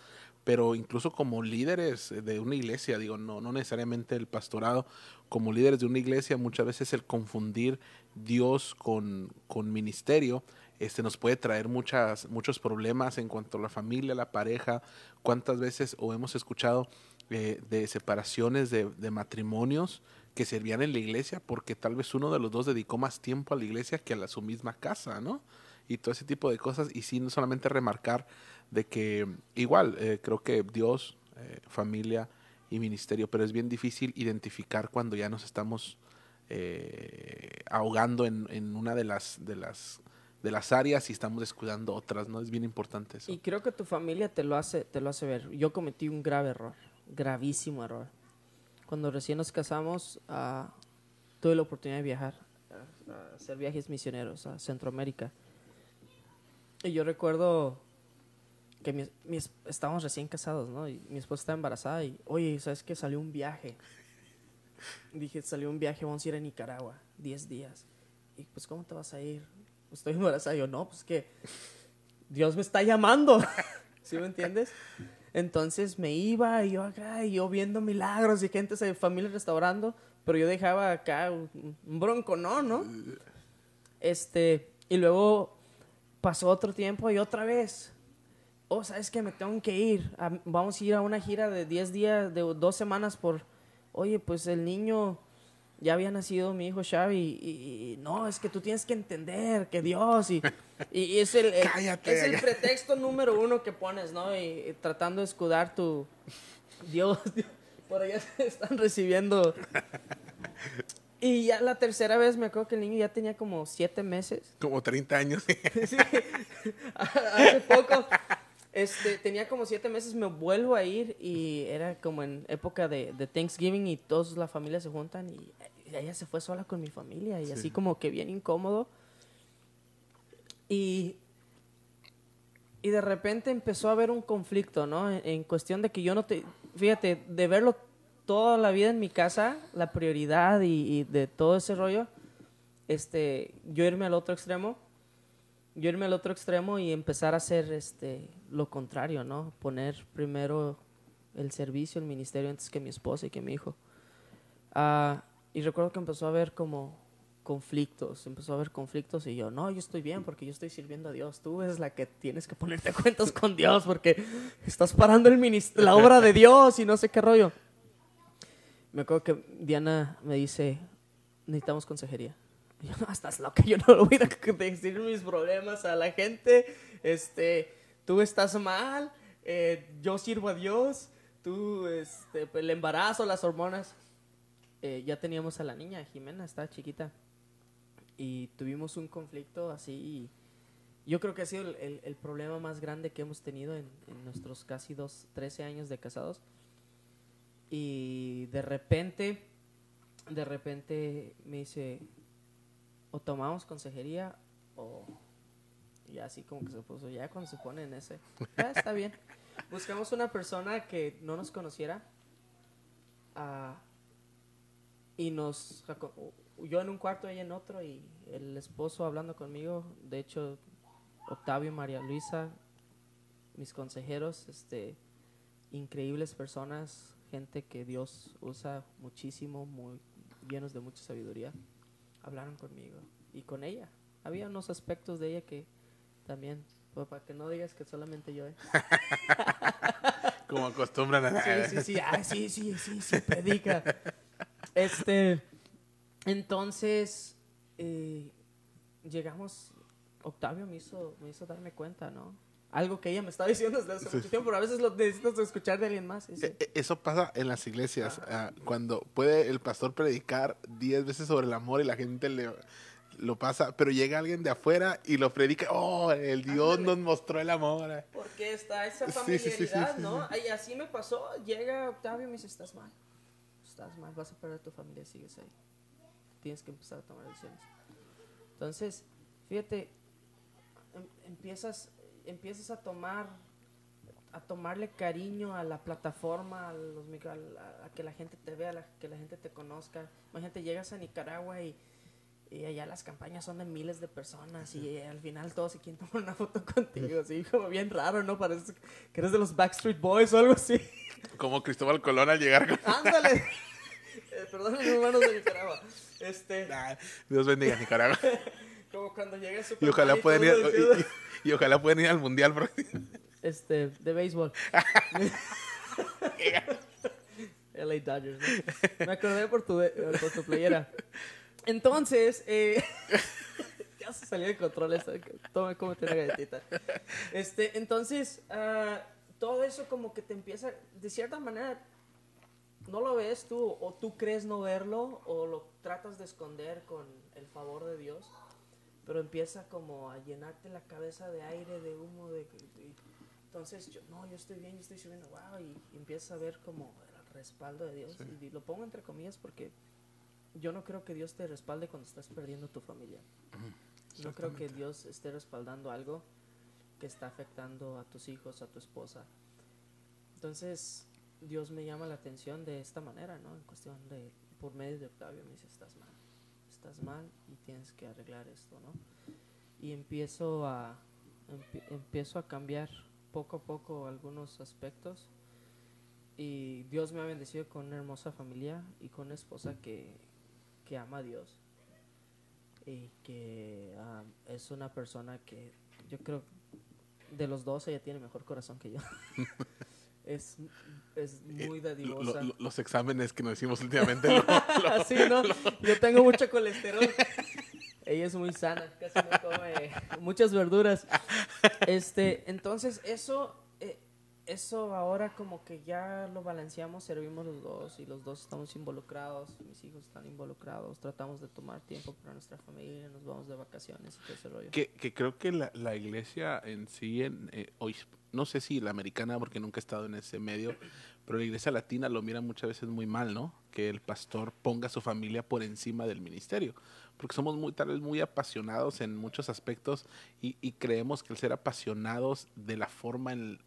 pero incluso como líderes de una iglesia, digo, no, no necesariamente el pastorado, como líderes de una iglesia, muchas veces el confundir Dios con, con ministerio, este, nos puede traer muchas, muchos problemas en cuanto a la familia, la pareja, cuántas veces o hemos escuchado eh, de separaciones de, de matrimonios que servían en la iglesia porque tal vez uno de los dos dedicó más tiempo a la iglesia que a la, su misma casa, ¿no? Y todo ese tipo de cosas. Y sí, no solamente remarcar de que igual, eh, creo que Dios, eh, familia y ministerio, pero es bien difícil identificar cuando ya nos estamos eh, ahogando en, en una de las, de, las, de las áreas y estamos descuidando otras, ¿no? Es bien importante eso. Y creo que tu familia te lo hace, te lo hace ver. Yo cometí un grave error, gravísimo error. Cuando recién nos casamos, ah, tuve la oportunidad de viajar, a, hacer viajes misioneros a Centroamérica. Y yo recuerdo que mi, mi es- estábamos recién casados, ¿no? Y mi esposa estaba embarazada y, oye, ¿sabes qué? Salió un viaje. *laughs* Dije, salió un viaje, vamos a ir a Nicaragua, 10 días. Y pues, ¿cómo te vas a ir? Estoy *laughs* embarazada. Y yo, no, pues que Dios me está llamando. *laughs* ¿Sí me entiendes? Entonces me iba y yo acá, y yo viendo milagros y gente de familia restaurando, pero yo dejaba acá un, un bronco, ¿no? ¿No? Este, y luego pasó otro tiempo y otra vez. oh, ¿sabes que Me tengo que ir. vamos a ir a una gira de 10 días, de dos semanas por, oye, pues el niño ya había nacido mi hijo Xavi y, no, es que tú tienes que entender que Dios y, *laughs* y es, el, es el pretexto número uno que pones, ¿no? Y, tratando de escudar tu Dios, *laughs* por allá están recibiendo. *laughs* Y ya la tercera vez me acuerdo que el niño ya tenía como siete meses. Como 30 años. sí, hace poco. Este, tenía como siete meses, me vuelvo a ir y era como en época de, de Thanksgiving y toda la familia se juntan y ella se fue sola con mi familia y así como que bien incómodo. Y, y de repente empezó a haber un conflicto, ¿no? En, cuestión de que yo no te... Fíjate, de verlo toda la vida en mi casa, la prioridad y, de todo ese rollo, este, yo irme al otro extremo, yo irme al otro extremo y empezar a hacer este, lo contrario, ¿no? Poner primero el servicio, el ministerio antes que mi esposa y que mi hijo. Ah, y recuerdo que empezó a haber como conflictos, empezó a haber conflictos y yo, no, yo estoy bien porque yo estoy sirviendo a Dios, tú eres la que tienes que ponerte cuentas con Dios porque estás parando el la obra de Dios y no sé qué rollo. Me acuerdo que Diana me dice, necesitamos consejería. Yo, no, estás loca, yo no voy a *laughs* decir mis problemas a la gente, este, tú estás mal, eh, yo sirvo a Dios, tú, este, el embarazo, las hormonas. Eh, ya teníamos a la niña, Jimena, estaba chiquita. Y tuvimos un conflicto así. yo creo que ha sido el, problema más grande que hemos tenido en, nuestros casi dos, 13 años de casados. Y de repente, de repente me dice, o tomamos consejería o y así como que se puso, ya cuando se pone en ese, está bien. Buscamos una persona que no nos conociera. a y nos yo en un cuarto ella en otro y el esposo hablando conmigo de hecho Octavio María Luisa mis consejeros este increíbles personas gente que Dios usa muchísimo muy llenos de mucha sabiduría hablaron conmigo y con ella había unos aspectos de ella que también pues, para que no digas que solamente yo ¿eh? *laughs* como acostumbran a sí sí sí sí sí sí sí predica este, entonces, eh, llegamos, Octavio me hizo, me hizo darme cuenta, ¿no? Algo que ella me estaba diciendo desde hace mucho tiempo, pero a veces lo necesitas escuchar de alguien más. E, e, eso pasa en las iglesias, ah, cuando puede el pastor predicar diez veces sobre el amor y la gente le, lo pasa, pero llega alguien de afuera y lo predica, oh, el Dios nos mostró el amor. Porque está esa familiaridad, ¿no? Y así me pasó, llega Octavio y me dice, estás mal estás mal, vas a perder tu familia, sigues ahí. Tienes que empezar a tomar decisiones. Entonces, fíjate, em, empiezas, empiezas a tomar a tomarle cariño a la plataforma, a, los, a, que la gente te vea, a que la gente te conozca. Imagínate, llegas a Nicaragua y, y, allá las campañas son de miles de personas y al final todos se quieren tomar una foto *laughs* contigo, así como bien raro, ¿no? Parece que eres de los Backstreet Boys o algo así. Como Cristóbal Colón al llegar. *laughs* Ándale. Eh, perdón, hermanos de Nicaragua. Este... Dios bendiga Nicaragua. *laughs* Como cuando llegue su y ojalá puedan ir y, ojalá puedan ir al mundial este de béisbol. *laughs* LA Dodgers ¿no? me acordé por tu, por tu playera. Entonces eh, *laughs* ya se salió de control esto toma como una galletita. Este entonces uh, todo eso como que te empieza de cierta manera no lo ves tú o tú crees no verlo o lo tratas de esconder con el favor de Dios, pero empieza como a llenarte la cabeza de aire, de humo, de, entonces yo no, yo estoy bien, yo estoy subiendo, wow, y, empiezas a ver como el respaldo de Dios y, lo pongo entre comillas porque yo no creo que Dios te respalde cuando estás perdiendo tu familia. No creo que Dios esté respaldando algo que está afectando a tus hijos, a tu esposa. Entonces, Dios me llama la atención de esta manera, ¿no? En cuestión de, por medio de Octavio, me dice, estás mal, estás mal y tienes que arreglar esto, ¿no? Y empiezo a, empiezo a cambiar poco a poco algunos aspectos y Dios me ha bendecido con una hermosa familia y con una esposa que, que ama a Dios y que ah, es una persona que yo creo de los dos, ella tiene mejor corazón que yo. *laughs* es, es muy Eh, Lo- dadivosa. lo- los exámenes que nos hicimos últimamente. *laughs* lo- Así, ¿no? Yo tengo mucho colesterol. Ella es muy sana, casi no come *laughs* muchas verduras. Este, entonces eso, eso ahora como que ya lo balanceamos, servimos los dos y los dos estamos involucrados, mis hijos están involucrados, tratamos de tomar tiempo para nuestra familia, nos vamos de vacaciones y todo ese rollo. que, que creo que la, la iglesia en sí, en, eh, hoy, no sé si la americana, porque nunca he estado en ese medio, pero la iglesia latina lo mira muchas veces muy mal, ¿no? Que el pastor ponga a su familia por encima del ministerio, porque somos muy, tal vez muy apasionados en muchos aspectos y, y creemos que el ser apasionados de la forma en-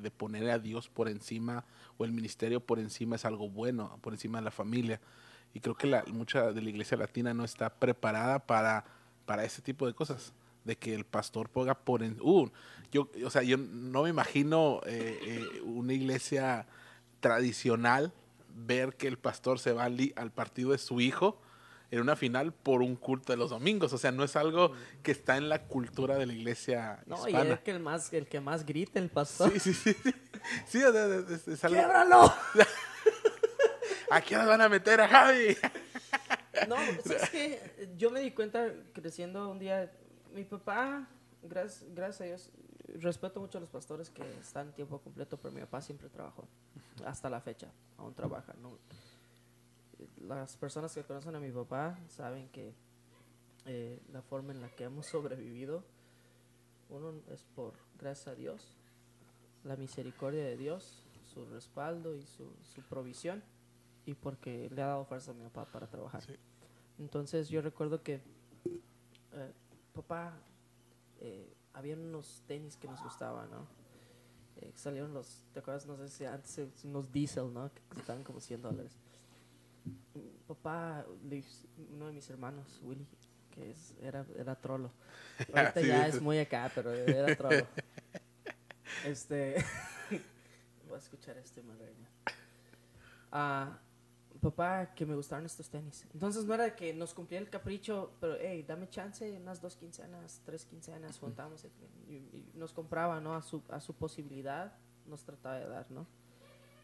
de poner a Dios por encima o el ministerio por encima es algo bueno, por encima de la familia. Y creo que la, mucha de la iglesia latina no está preparada para, para ese tipo de cosas. De que el pastor ponga por en, uh, yo, o sea, yo no me imagino eh, eh, una iglesia tradicional ver que el pastor se va al, partido de su hijo en una final por un culto de los domingos. O sea, no es algo que está en la cultura de la iglesia No, y hispana. es que el más, el que más grita el pastor. Sí, sí, sí. Sí, Sí, o sea, es, es- algo. ¡Québralo! *laughs* ¿A qué nos van a meter a Javi? No, es que yo me di cuenta creciendo un día, mi papá, gracias, gracias a Dios, respeto mucho a los pastores que están tiempo completo, pero mi papá siempre trabajó, hasta la fecha, aún trabaja. ¿no? Las personas que conocen a mi papá saben que eh, la forma en la que hemos *laughs* sobrevivido, uno es por, gracias a Dios, la misericordia de Dios, su respaldo y su, su provisión, y porque le ha dado fuerza a mi papá para trabajar. Sí. Entonces yo recuerdo que, eh, papá, eh, habían unos tenis que nos gustaban, ¿no? Eh, salieron los, ¿te acuerdas? No sé si antes unos diesel, ¿no? Que costaban como 100 dólares. Papá, uno de mis hermanos, Willy, que es, era, era trolo. *laughs* Ahorita ya es muy acá, pero era trolo. Este, *laughs* voy a escuchar este me regaña. Ah, papá, que me gustaron estos tenis. Entonces no era que nos cumplía el capricho, pero hey, dame chance, unas dos quincenas, tres quincenas, juntamos y, y nos compraba, ¿no? A su, a su posibilidad nos trataba de dar, ¿no?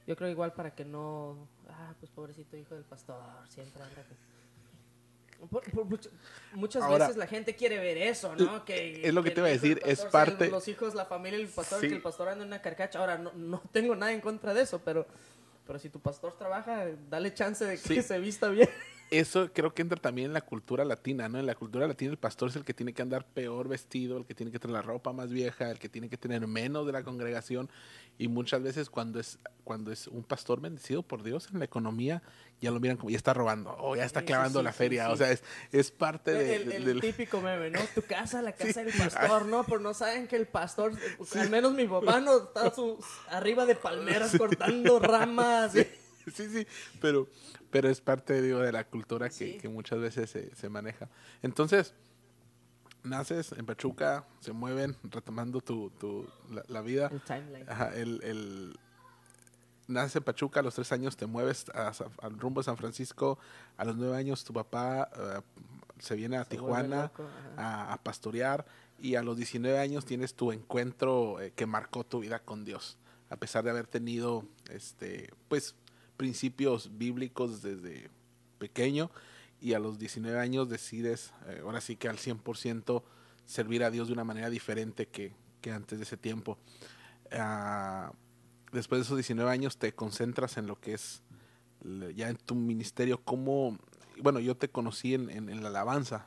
Yo creo igual para que no, ah, pues pobrecito hijo del pastor, siempre anda que- Por- por mucho- muchas Ahora, veces la gente quiere ver eso, ¿no? Que, es lo que te el iba a decir, es pastor parte- Los hijos, la familia, el pastor, Sí. que el pastor anda en una carcacha. Ahora, no, no tengo nada en contra de eso, pero, pero si tu pastor trabaja, dale chance de que Sí. se vista bien. Eso creo que entra también en la cultura latina, ¿no? En la cultura latina el pastor es el que tiene que andar peor vestido, el que tiene que tener la ropa más vieja, el que tiene que tener menos de la congregación. Y muchas veces cuando es, cuando es un pastor bendecido por Dios en la economía, ya lo miran como ya está robando o ya está sí, clavando sí, la feria. sí. O sea, es, es parte de, el, el del... típico meme, ¿no? Tu casa, la *laughs* casa del *laughs* pastor, ¿no? Por no saben que el pastor, al menos mi papá no está su, arriba de palmeras *laughs* cortando ramas. Sí, sí, pero, pero es parte, digo, de la cultura que, Sí. que muchas veces se, se maneja. Entonces, naces en Pachuca, se mueven, retomando tu, tu, la, la vida. El timeline. Ajá, el, el- naces en Pachuca, a los tres años te mueves a al rumbo de San Francisco, a los nueve años tu papá eh, se viene a Se Tijuana loco, ajá. a, a pastorear y a los 19 años tienes tu encuentro eh, que marcó tu vida con Dios, a pesar de haber tenido este pues principios bíblicos desde pequeño y a los 19 años decides eh, ahora sí que al 100% servir a Dios de una manera diferente que, que antes de ese tiempo. Ah, después de esos 19 años te concentras en lo que es ya en tu ministerio, como, bueno, yo te conocí en, en- en la alabanza,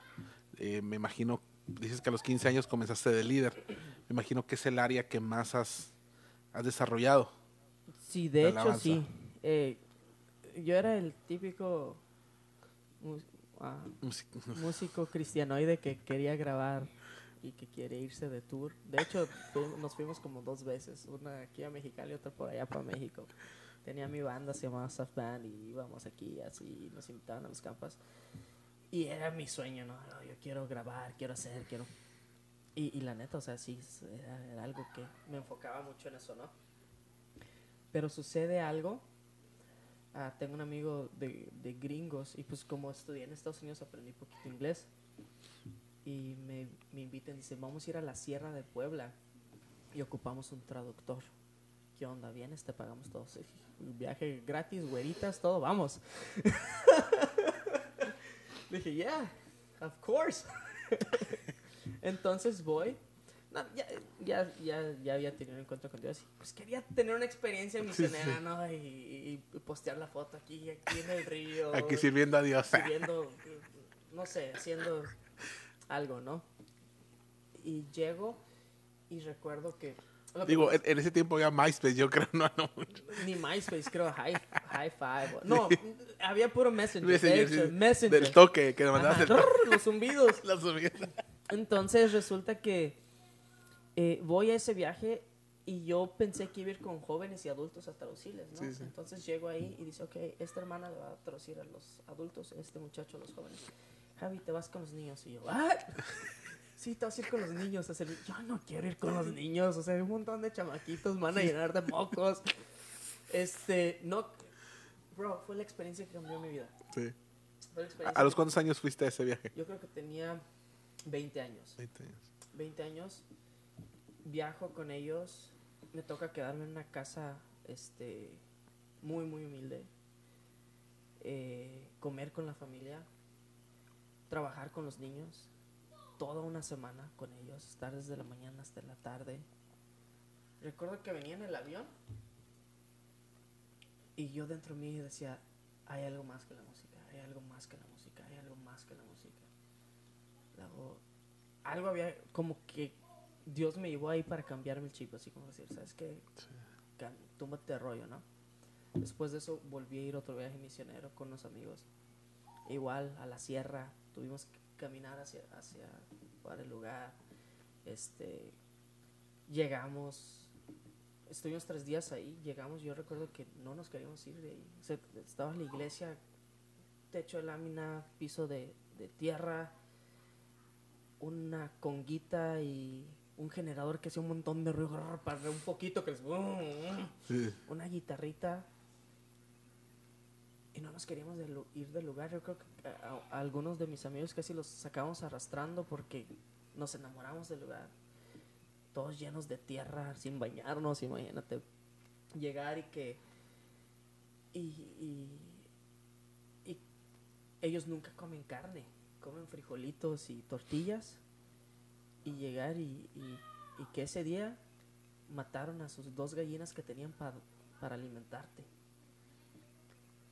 Eh, me imagino, dices que a los 15 años comenzaste de líder, me imagino que es el área que más has, has desarrollado. Sí, de hecho alabanza. sí. Eh, yo era el típico Música. *laughs* músico cristianoide que quería grabar y que quiere irse de tour. De hecho, nos fuimos como dos veces, una aquí a Mexicali y otra por allá para México. Tenía mi banda, se llamaba Soft Band y íbamos aquí así, nos invitaban a los campas. Y era mi sueño, ¿no? Yo quiero grabar, quiero hacer, quiero... Y, y la neta, o sea, sí, era, era algo que me enfocaba mucho en eso, ¿no? Pero sucede algo. Ah, tengo un amigo de, de gringos y pues como estudié en Estados Unidos aprendí poquito inglés. Y me, me invitan, dicen, vamos a ir a la Sierra de Puebla. y ocupamos un traductor. ¿Qué onda? ¿Vienes? Te pagamos todo. Sí, Viaje gratis, güeritas, todo, vamos. *laughs* Dije, yeah, of course. *laughs* Entonces voy. No, ya, ya, ya, ya había tenido un encuentro con Dios. y, Pues quería tener una experiencia misionera, ¿no? Y, y- y postear la foto aquí, aquí en el río. Aquí sirviendo a Dios. sirviendo, no sé, haciendo algo, ¿no? Y llego y recuerdo que... Digo, en, en ese tiempo había MySpace, yo creo, *laughs* no, no. ni MySpace, creo, High, high Five. *laughs* No, había puro Messenger. Messenger, de hecho, sí. Messenger. Del toque, que mandabas el *laughs* toque. los zumbidos. Entonces resulta que eh, voy a ese viaje y yo pensé que iba a ir con jóvenes y adultos a traducirles, ¿no? Sí, sí. Entonces llego ahí y dice, ok, esta hermana le va a traducir a los adultos, este muchacho a los jóvenes. Javi, te vas con los niños. Y yo, ¿what? *laughs* Sí, te vas a ir con los niños. Yo no quiero ir con los niños. O sea, hay un montón de chamaquitos van a llenar de mocos. Este, no. Bro, fue la experiencia que cambió mi vida. Sí. Fue la ¿A, los cuántos años fuiste a ese viaje? Yo creo que tenía 20 años. 20 años. 20 años, viajo con ellos, me toca quedarme en una casa este, muy, muy humilde, eh, comer con la familia, trabajar con los niños, toda una semana con ellos, estar desde la mañana hasta la tarde. Recuerdo que venía en el avión y yo dentro de mí decía, hay algo más que la música, hay algo más que la música, hay algo más que la música. Luego, algo había, como que Dios me llevó ahí para cambiarme el chip, así como decir, ¿sabes qué? Túmbate de rollo, ¿no? Después de eso volví a ir otro viaje misionero con unos amigos. Igual a la sierra, tuvimos que caminar hacia, hacia para el lugar. Este, llegamos, estuvimos tres días ahí, llegamos, yo recuerdo que no nos queríamos ir de ahí. O sea, estaba la iglesia, techo de lámina, piso de, de tierra, una conguita y un generador que hacía un montón de ruido para un poquito que les Sí. una guitarrita y no nos queríamos ir del lugar. Yo creo que a, a algunos de mis amigos casi los sacábamos arrastrando porque nos enamoramos del lugar. Todos llenos de tierra, sin bañarnos, imagínate. Llegar y que. Y, y, y ellos nunca comen carne, comen frijolitos y tortillas. Y llegar y, y- que ese día mataron a sus dos gallinas que tenían pa- para alimentarte.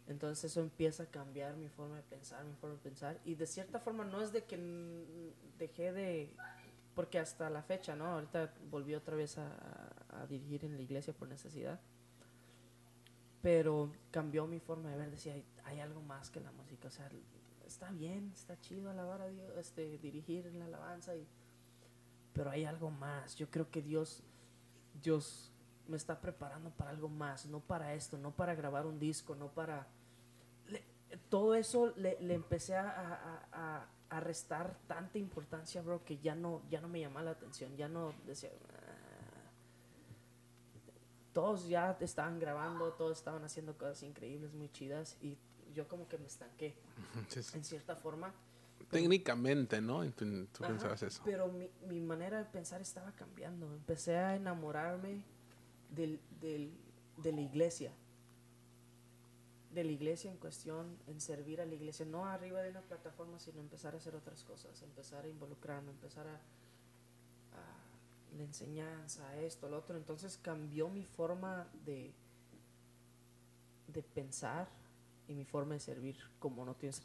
Entonces eso empieza a cambiar mi forma de pensar, mi forma de pensar. Y de cierta forma no es de que dejé de... Porque hasta la fecha, ¿no? Ahorita volví otra vez a dirigir en la iglesia por necesidad. Pero cambió mi forma de ver. Decía, hay, hay algo más que la música. O sea, está bien, está chido alabar a Dios, este, dirigir en la alabanza. Y, pero hay algo más. Yo creo que Dios, Dios me está preparando para algo más, no para esto, no para grabar un disco, no para... le- todo eso le, le empecé a, a- a- a restar tanta importancia, bro, que ya no, ya no me llamaba la atención, ya no decía... "Ah". Todos ya estaban grabando, todos estaban haciendo cosas increíbles, muy chidas, y yo como que me estanqué, *laughs* Sí, sí. en cierta forma. Técnicamente, ¿no? Tú, tú Ajá, pensabas eso. Pero mi, mi manera de pensar estaba cambiando. Empecé a enamorarme del, del- de la iglesia. De la iglesia en cuestión, en servir a la iglesia. No arriba de una plataforma, sino empezar a hacer otras cosas. Empezar a involucrarme, empezar a, a la enseñanza, a esto, lo otro. Entonces cambió mi forma de, de pensar y mi forma de servir. Como no tienes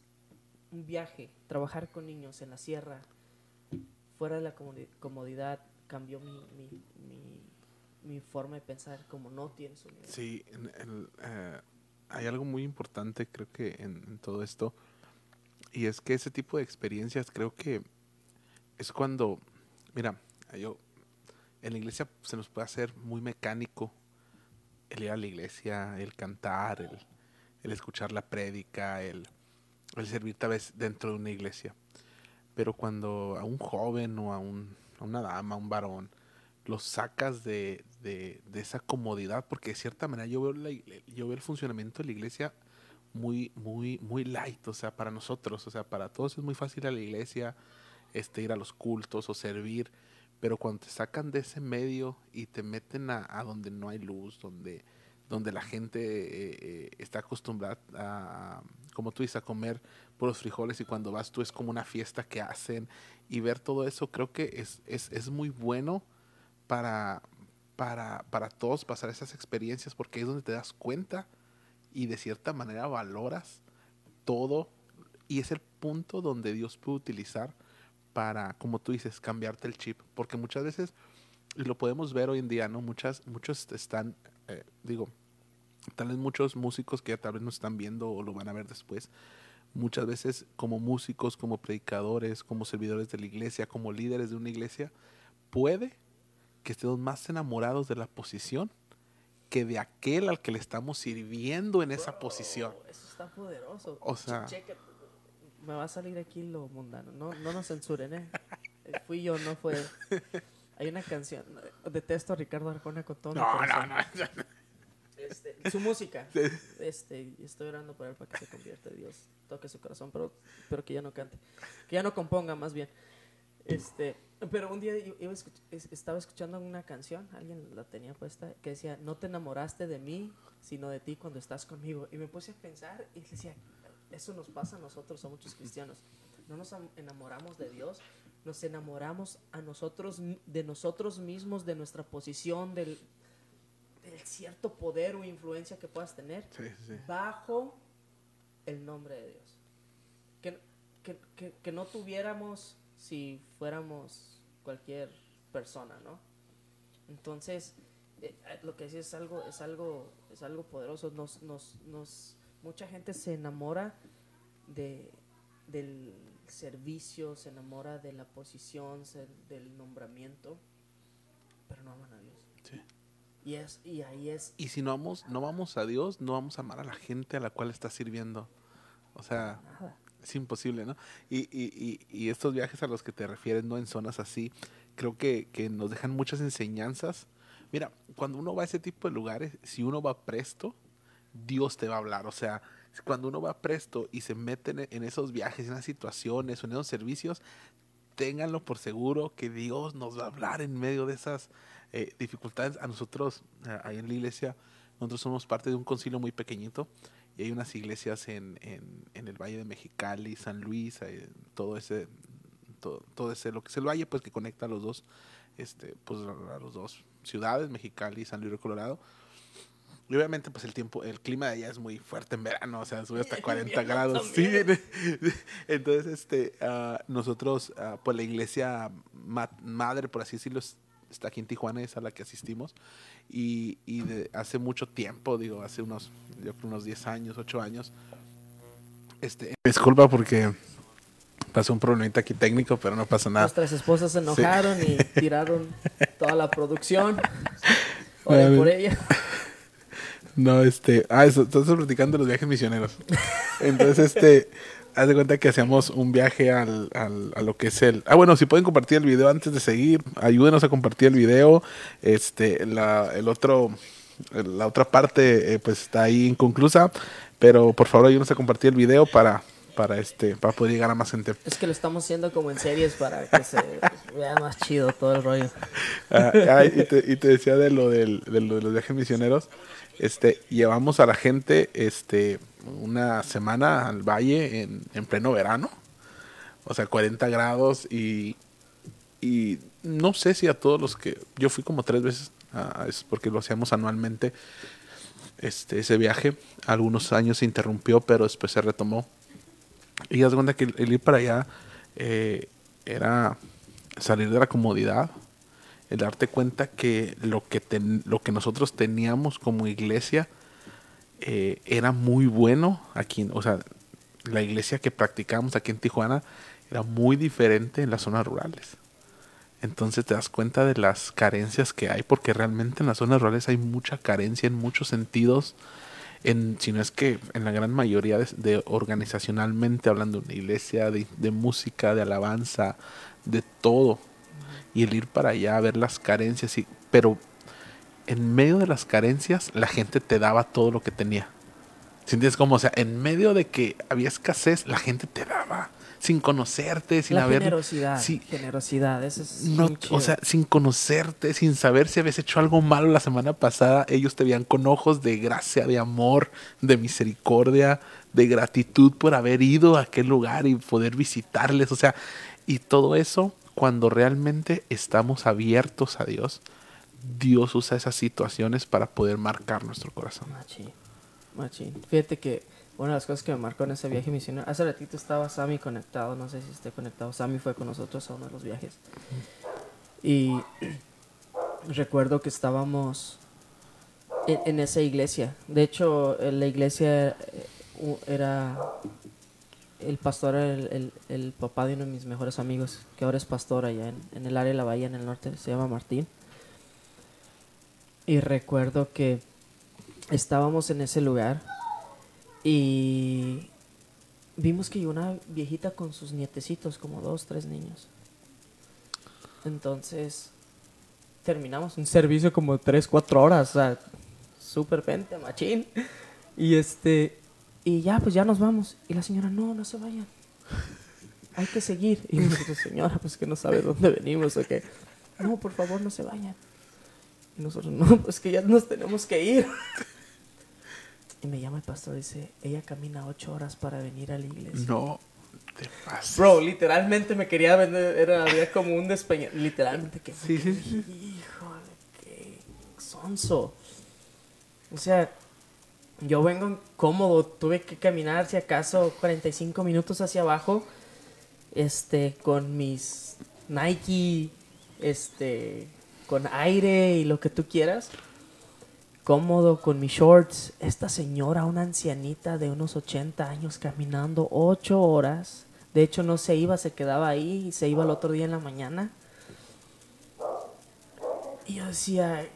un viaje, trabajar con niños en la sierra, fuera de la comodi- comodidad, cambió mi, mi, mi, forma de pensar como no tienes un Sí, eh, hay algo muy importante creo que en, en todo esto y es que ese tipo de experiencias creo que es cuando, mira, yo en la iglesia se nos puede hacer muy mecánico el ir a la iglesia, el cantar, el, el escuchar la prédica, el, el servir tal vez dentro de una iglesia. Pero cuando a un joven o a, un, a una dama, a un varón, los sacas de, de, de esa comodidad, porque de cierta manera yo veo, la, yo veo el funcionamiento de la iglesia muy, muy, muy light, o sea, para nosotros, o sea, para todos es muy fácil ir a la iglesia, este, ir a los cultos o servir, pero cuando te sacan de ese medio y te meten a, a donde no hay luz, donde, donde la gente eh, eh, está acostumbrada a, como tú dices, a comer puros frijoles y cuando vas tú es como una fiesta que hacen y ver todo eso creo que es, es, es muy bueno para, para, para todos pasar esas experiencias porque es donde te das cuenta y de cierta manera valoras todo y es el punto donde Dios puede utilizar para, como tú dices, cambiarte el chip. Porque muchas veces, y lo podemos ver hoy en día, ¿no? Muchas, muchos están, eh, digo, tal vez muchos músicos que tal vez no están viendo o lo van a ver después, muchas veces como músicos, como predicadores, como servidores de la iglesia, como líderes de una iglesia, puede que estemos más enamorados de la posición que de aquel al que le estamos sirviendo en esa posición. Eso está poderoso. O sea- me va a salir aquí lo mundano. No, no nos censuren, ¿eh? Eh, Fui yo, no fue. Hay una canción. Detesto a Ricardo Arjona con todo mi No, no, no. Este, su música. *laughs* Este, estoy orando por él para que se convierta. Dios toque su corazón, pero, pero que ya no cante. Que ya no componga, más bien. Este, pero un día iba estaba escuchando una canción, alguien la tenía puesta, que decía, no te enamoraste de mí, sino de ti cuando estás conmigo. Y me puse a pensar y decía, eso nos pasa a nosotros, a muchos cristianos. No nos am- enamoramos de Dios, nos enamoramos a nosotros, de nosotros mismos, de nuestra posición, del, del cierto poder o influencia que puedas tener Sí, sí, sí. bajo el nombre de Dios. Que, que, que, que no tuviéramos si fuéramos cualquier persona, ¿no? Entonces, eh, eh, lo que sí es algo, es algo, es algo poderoso. Nos, nos, nos, mucha gente se enamora de, del servicio, se enamora de la posición, se- del nombramiento, pero no aman a Dios. Y, es, y ahí es Y si no vamos, no vamos a Dios, no vamos a amar a la gente a la cual está sirviendo. O sea, nada. es imposible, ¿no? Y, y, y, estos viajes a los que te refieres, ¿no? En zonas así, creo que, que nos dejan muchas enseñanzas. Mira, cuando uno va a ese tipo de lugares, si uno va presto, Dios te va a hablar. O sea, cuando uno va presto y se mete en, esos viajes, en esas situaciones en esos servicios, ténganlo por seguro que Dios nos va a hablar en medio de esas eh, dificultades. A nosotros, ahí en la iglesia, nosotros somos parte de un concilio muy pequeñito y hay unas iglesias en, en, en el Valle de Mexicali, San Luis, todo ese, todo, todo ese, lo que es el valle, pues que conecta a los dos, este, pues a los dos ciudades, Mexicali y San Luis de Colorado. Y obviamente, pues el tiempo, el clima de allá es muy fuerte en verano, o sea, sube hasta En 40 invierno grados. Sí, *laughs* entonces, este, ah, nosotros, ah, pues la iglesia ma- madre, por así decirlo, está aquí en Tijuana, es a la que asistimos. Y, y de hace mucho tiempo, digo, hace unos, yo creo unos 10 años, 8 años. Este, disculpa porque pasó un problemita aquí técnico, pero no pasa nada. Nuestras esposas se enojaron y *laughs* tiraron toda la producción. *laughs* Vale. por ella. No, este, ah, eso, estás platicando de los viajes misioneros. Entonces, este, haz de cuenta que hacíamos un viaje al, al, a lo que es el. Ah, bueno, si pueden compartir el video antes de seguir, ayúdenos a compartir el video. Este, la, el otro, la otra parte, eh, pues está ahí inconclusa, pero por favor ayúdenos a compartir el video para, para este, para poder llegar a más gente. Es que lo estamos haciendo como en series para que se *laughs* vea más chido todo el rollo. Ah, ah, y, te, y te decía de lo, del, de lo de los viajes misioneros. Este, llevamos a la gente este, una semana al valle en, en pleno verano. O sea, 40 grados y, y no sé si a todos los que... Yo fui como tres veces, ah, es porque lo hacíamos anualmente, este, ese viaje. Algunos años se interrumpió, pero después se retomó. Y de cuenta que el, el ir para allá eh, era salir de la comodidad, el darte cuenta que lo que, ten- lo que nosotros teníamos como iglesia eh, era muy bueno aquí, o sea, la iglesia que practicamos aquí en Tijuana era muy diferente en las zonas rurales. Entonces te das cuenta de las carencias que hay, porque realmente en las zonas rurales hay mucha carencia en muchos sentidos, en, si no es que en la gran mayoría de, organizacionalmente hablando de una iglesia, de, de música, de alabanza, de todo. Y el ir para allá a ver las carencias, y, pero en medio de las carencias la gente te daba todo lo que tenía. ¿Sí entiendes cómo? O sea, en medio de que había escasez, la gente te daba, sin conocerte, sin la haber... generosidad. sí. Generosidad, eso es No, muy chido. o sea, sin conocerte, sin saber si habías hecho algo malo la semana pasada, ellos te veían con ojos de gracia, de amor, de misericordia, de gratitud por haber ido a aquel lugar y poder visitarles. O sea, y todo eso, cuando realmente estamos abiertos a Dios, Dios usa esas situaciones para poder marcar nuestro corazón. Machín, machín. Fíjate que una de las cosas que me marcó en ese viaje misionero, hace ratito estaba Sammy conectado, no sé si esté conectado, Sammy fue con nosotros a uno de los viajes. Y *clears throat* recuerdo que estábamos en, esa iglesia. De hecho, la iglesia eh, era... El pastor el papá de uno de mis mejores amigos, que ahora es pastor allá en, en el área de la bahía, en el norte, se llama Martín. Y recuerdo que estábamos en ese lugar y vimos que hay una viejita con sus nietecitos, como dos, tres niños. Entonces, terminamos un servicio como tres, cuatro horas, o sea, súper pente, machín. Y este, y ya, pues ya nos vamos. Y la señora, no, no se vayan. Hay que seguir. Y nosotros, señora, pues que no sabe dónde venimos o qué. No, por favor, no se vayan. Y nosotros, no, pues que ya nos tenemos que ir. Y me llama el pastor y dice, ella camina ocho horas para venir a la iglesia. No te pases. Bro, literalmente me quería vender, era, había como un despeño, literalmente que... Sí, sí, sí. Híjole, qué sonso. O sea, yo vengo cómodo, tuve que caminar si acaso 45 minutos hacia abajo, este, con mis Nike, este, con aire y lo que tú quieras. Cómodo con mis shorts. Esta señora, una ancianita de unos 80 años, caminando 8 horas. De hecho, no se iba, se quedaba ahí y se iba el otro día en la mañana. Y yo decía,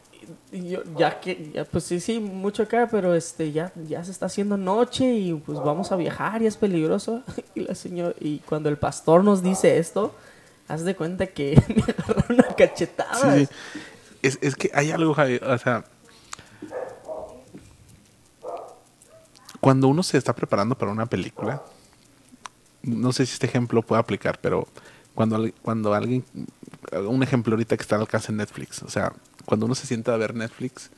yo, ya que, ya, pues sí, sí, mucho acá, pero este, ya, ya se está haciendo noche y pues vamos a viajar y es peligroso. *laughs* Y la señora, y cuando el pastor nos dice esto, haz de cuenta que *laughs* me agarraron una cachetada. Sí, sí. Es, es que hay algo, Javi, o sea, cuando uno se está preparando para una película, no sé si este ejemplo puede aplicar, pero cuando, cuando alguien, un ejemplo ahorita que está al alcance en Netflix, o sea, cuando uno se sienta a ver Netflix,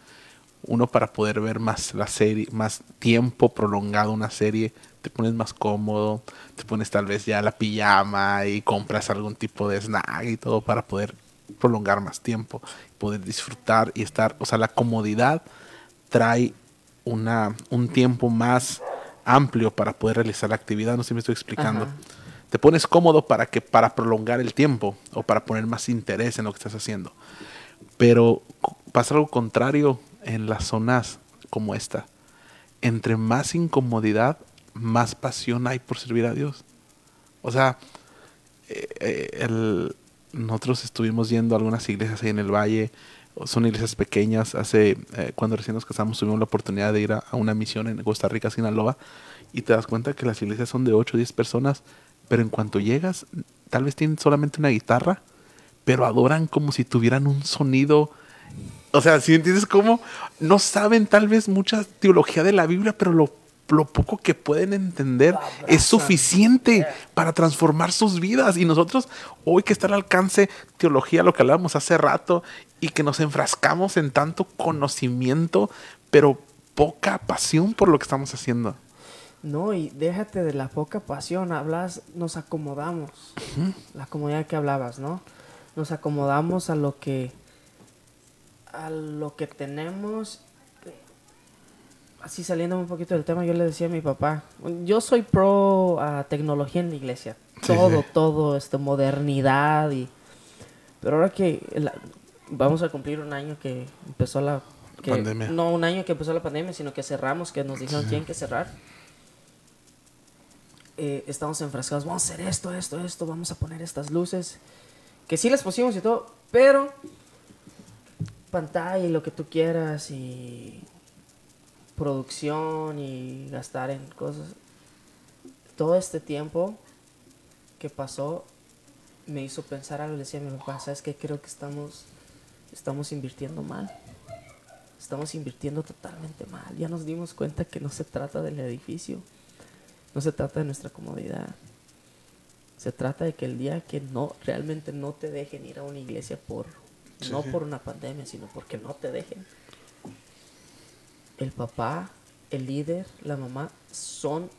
uno para poder ver más la serie, más tiempo prolongado una serie, te pones más cómodo, te pones tal vez ya la pijama y compras algún tipo de snack y todo para poder prolongar más tiempo, poder disfrutar y estar, o sea, la comodidad trae una, un tiempo más amplio para poder realizar la actividad, no sé si me estoy explicando. Ajá. Te pones cómodo para que para prolongar el tiempo o para poner más interés en lo que estás haciendo. Pero pasa algo contrario en las zonas como esta. Entre más incomodidad, más pasión hay por servir a Dios. O sea, eh, eh, el- nosotros estuvimos yendo a algunas iglesias ahí en el valle. Son iglesias pequeñas. Hace, eh, cuando recién nos casamos, tuvimos la oportunidad de ir a, a una misión en Costa Rica, Sinaloa. Y te das cuenta que las iglesias son de 8 o 10 personas. Pero en cuanto llegas, tal vez tienen solamente una guitarra. Pero adoran como si tuvieran un sonido. O sea, si entiendes cómo no saben tal vez mucha teología de la Biblia, pero lo, lo poco que pueden entender es suficiente para transformar sus vidas. Y nosotros, hoy que está al alcance teología, lo que hablábamos hace rato, y que nos enfrascamos en tanto conocimiento, pero poca pasión por lo que estamos haciendo. No, y déjate de la poca pasión, hablas, nos acomodamos. La comodidad que hablabas, ¿no? Nos acomodamos a lo que a lo que tenemos. Así saliendo un poquito del tema, yo le decía a mi papá, yo soy pro a tecnología en la iglesia. Sí, todo, sí. todo, este, modernidad y... Pero ahora que la- vamos a cumplir un año que empezó la... que- Pandemia. No un año que empezó la pandemia, sino que cerramos, que nos dijeron tienen que cerrar eh, estamos enfrascados, vamos a hacer esto, esto, esto, vamos a poner estas luces, que sí las pusimos y todo, pero pantalla y lo que tú quieras y producción y gastar en cosas. Todo este tiempo que pasó me hizo pensar algo, le decía a mi papá, ¿sabes qué? Creo que estamos, estamos invirtiendo mal. Estamos invirtiendo totalmente mal. Ya nos dimos cuenta que no se trata del edificio. No se trata de nuestra comodidad. Se trata de que el día que no realmente no te dejen ir a una iglesia por no por una pandemia, sino porque no te dejen. El papá, el líder, la mamá son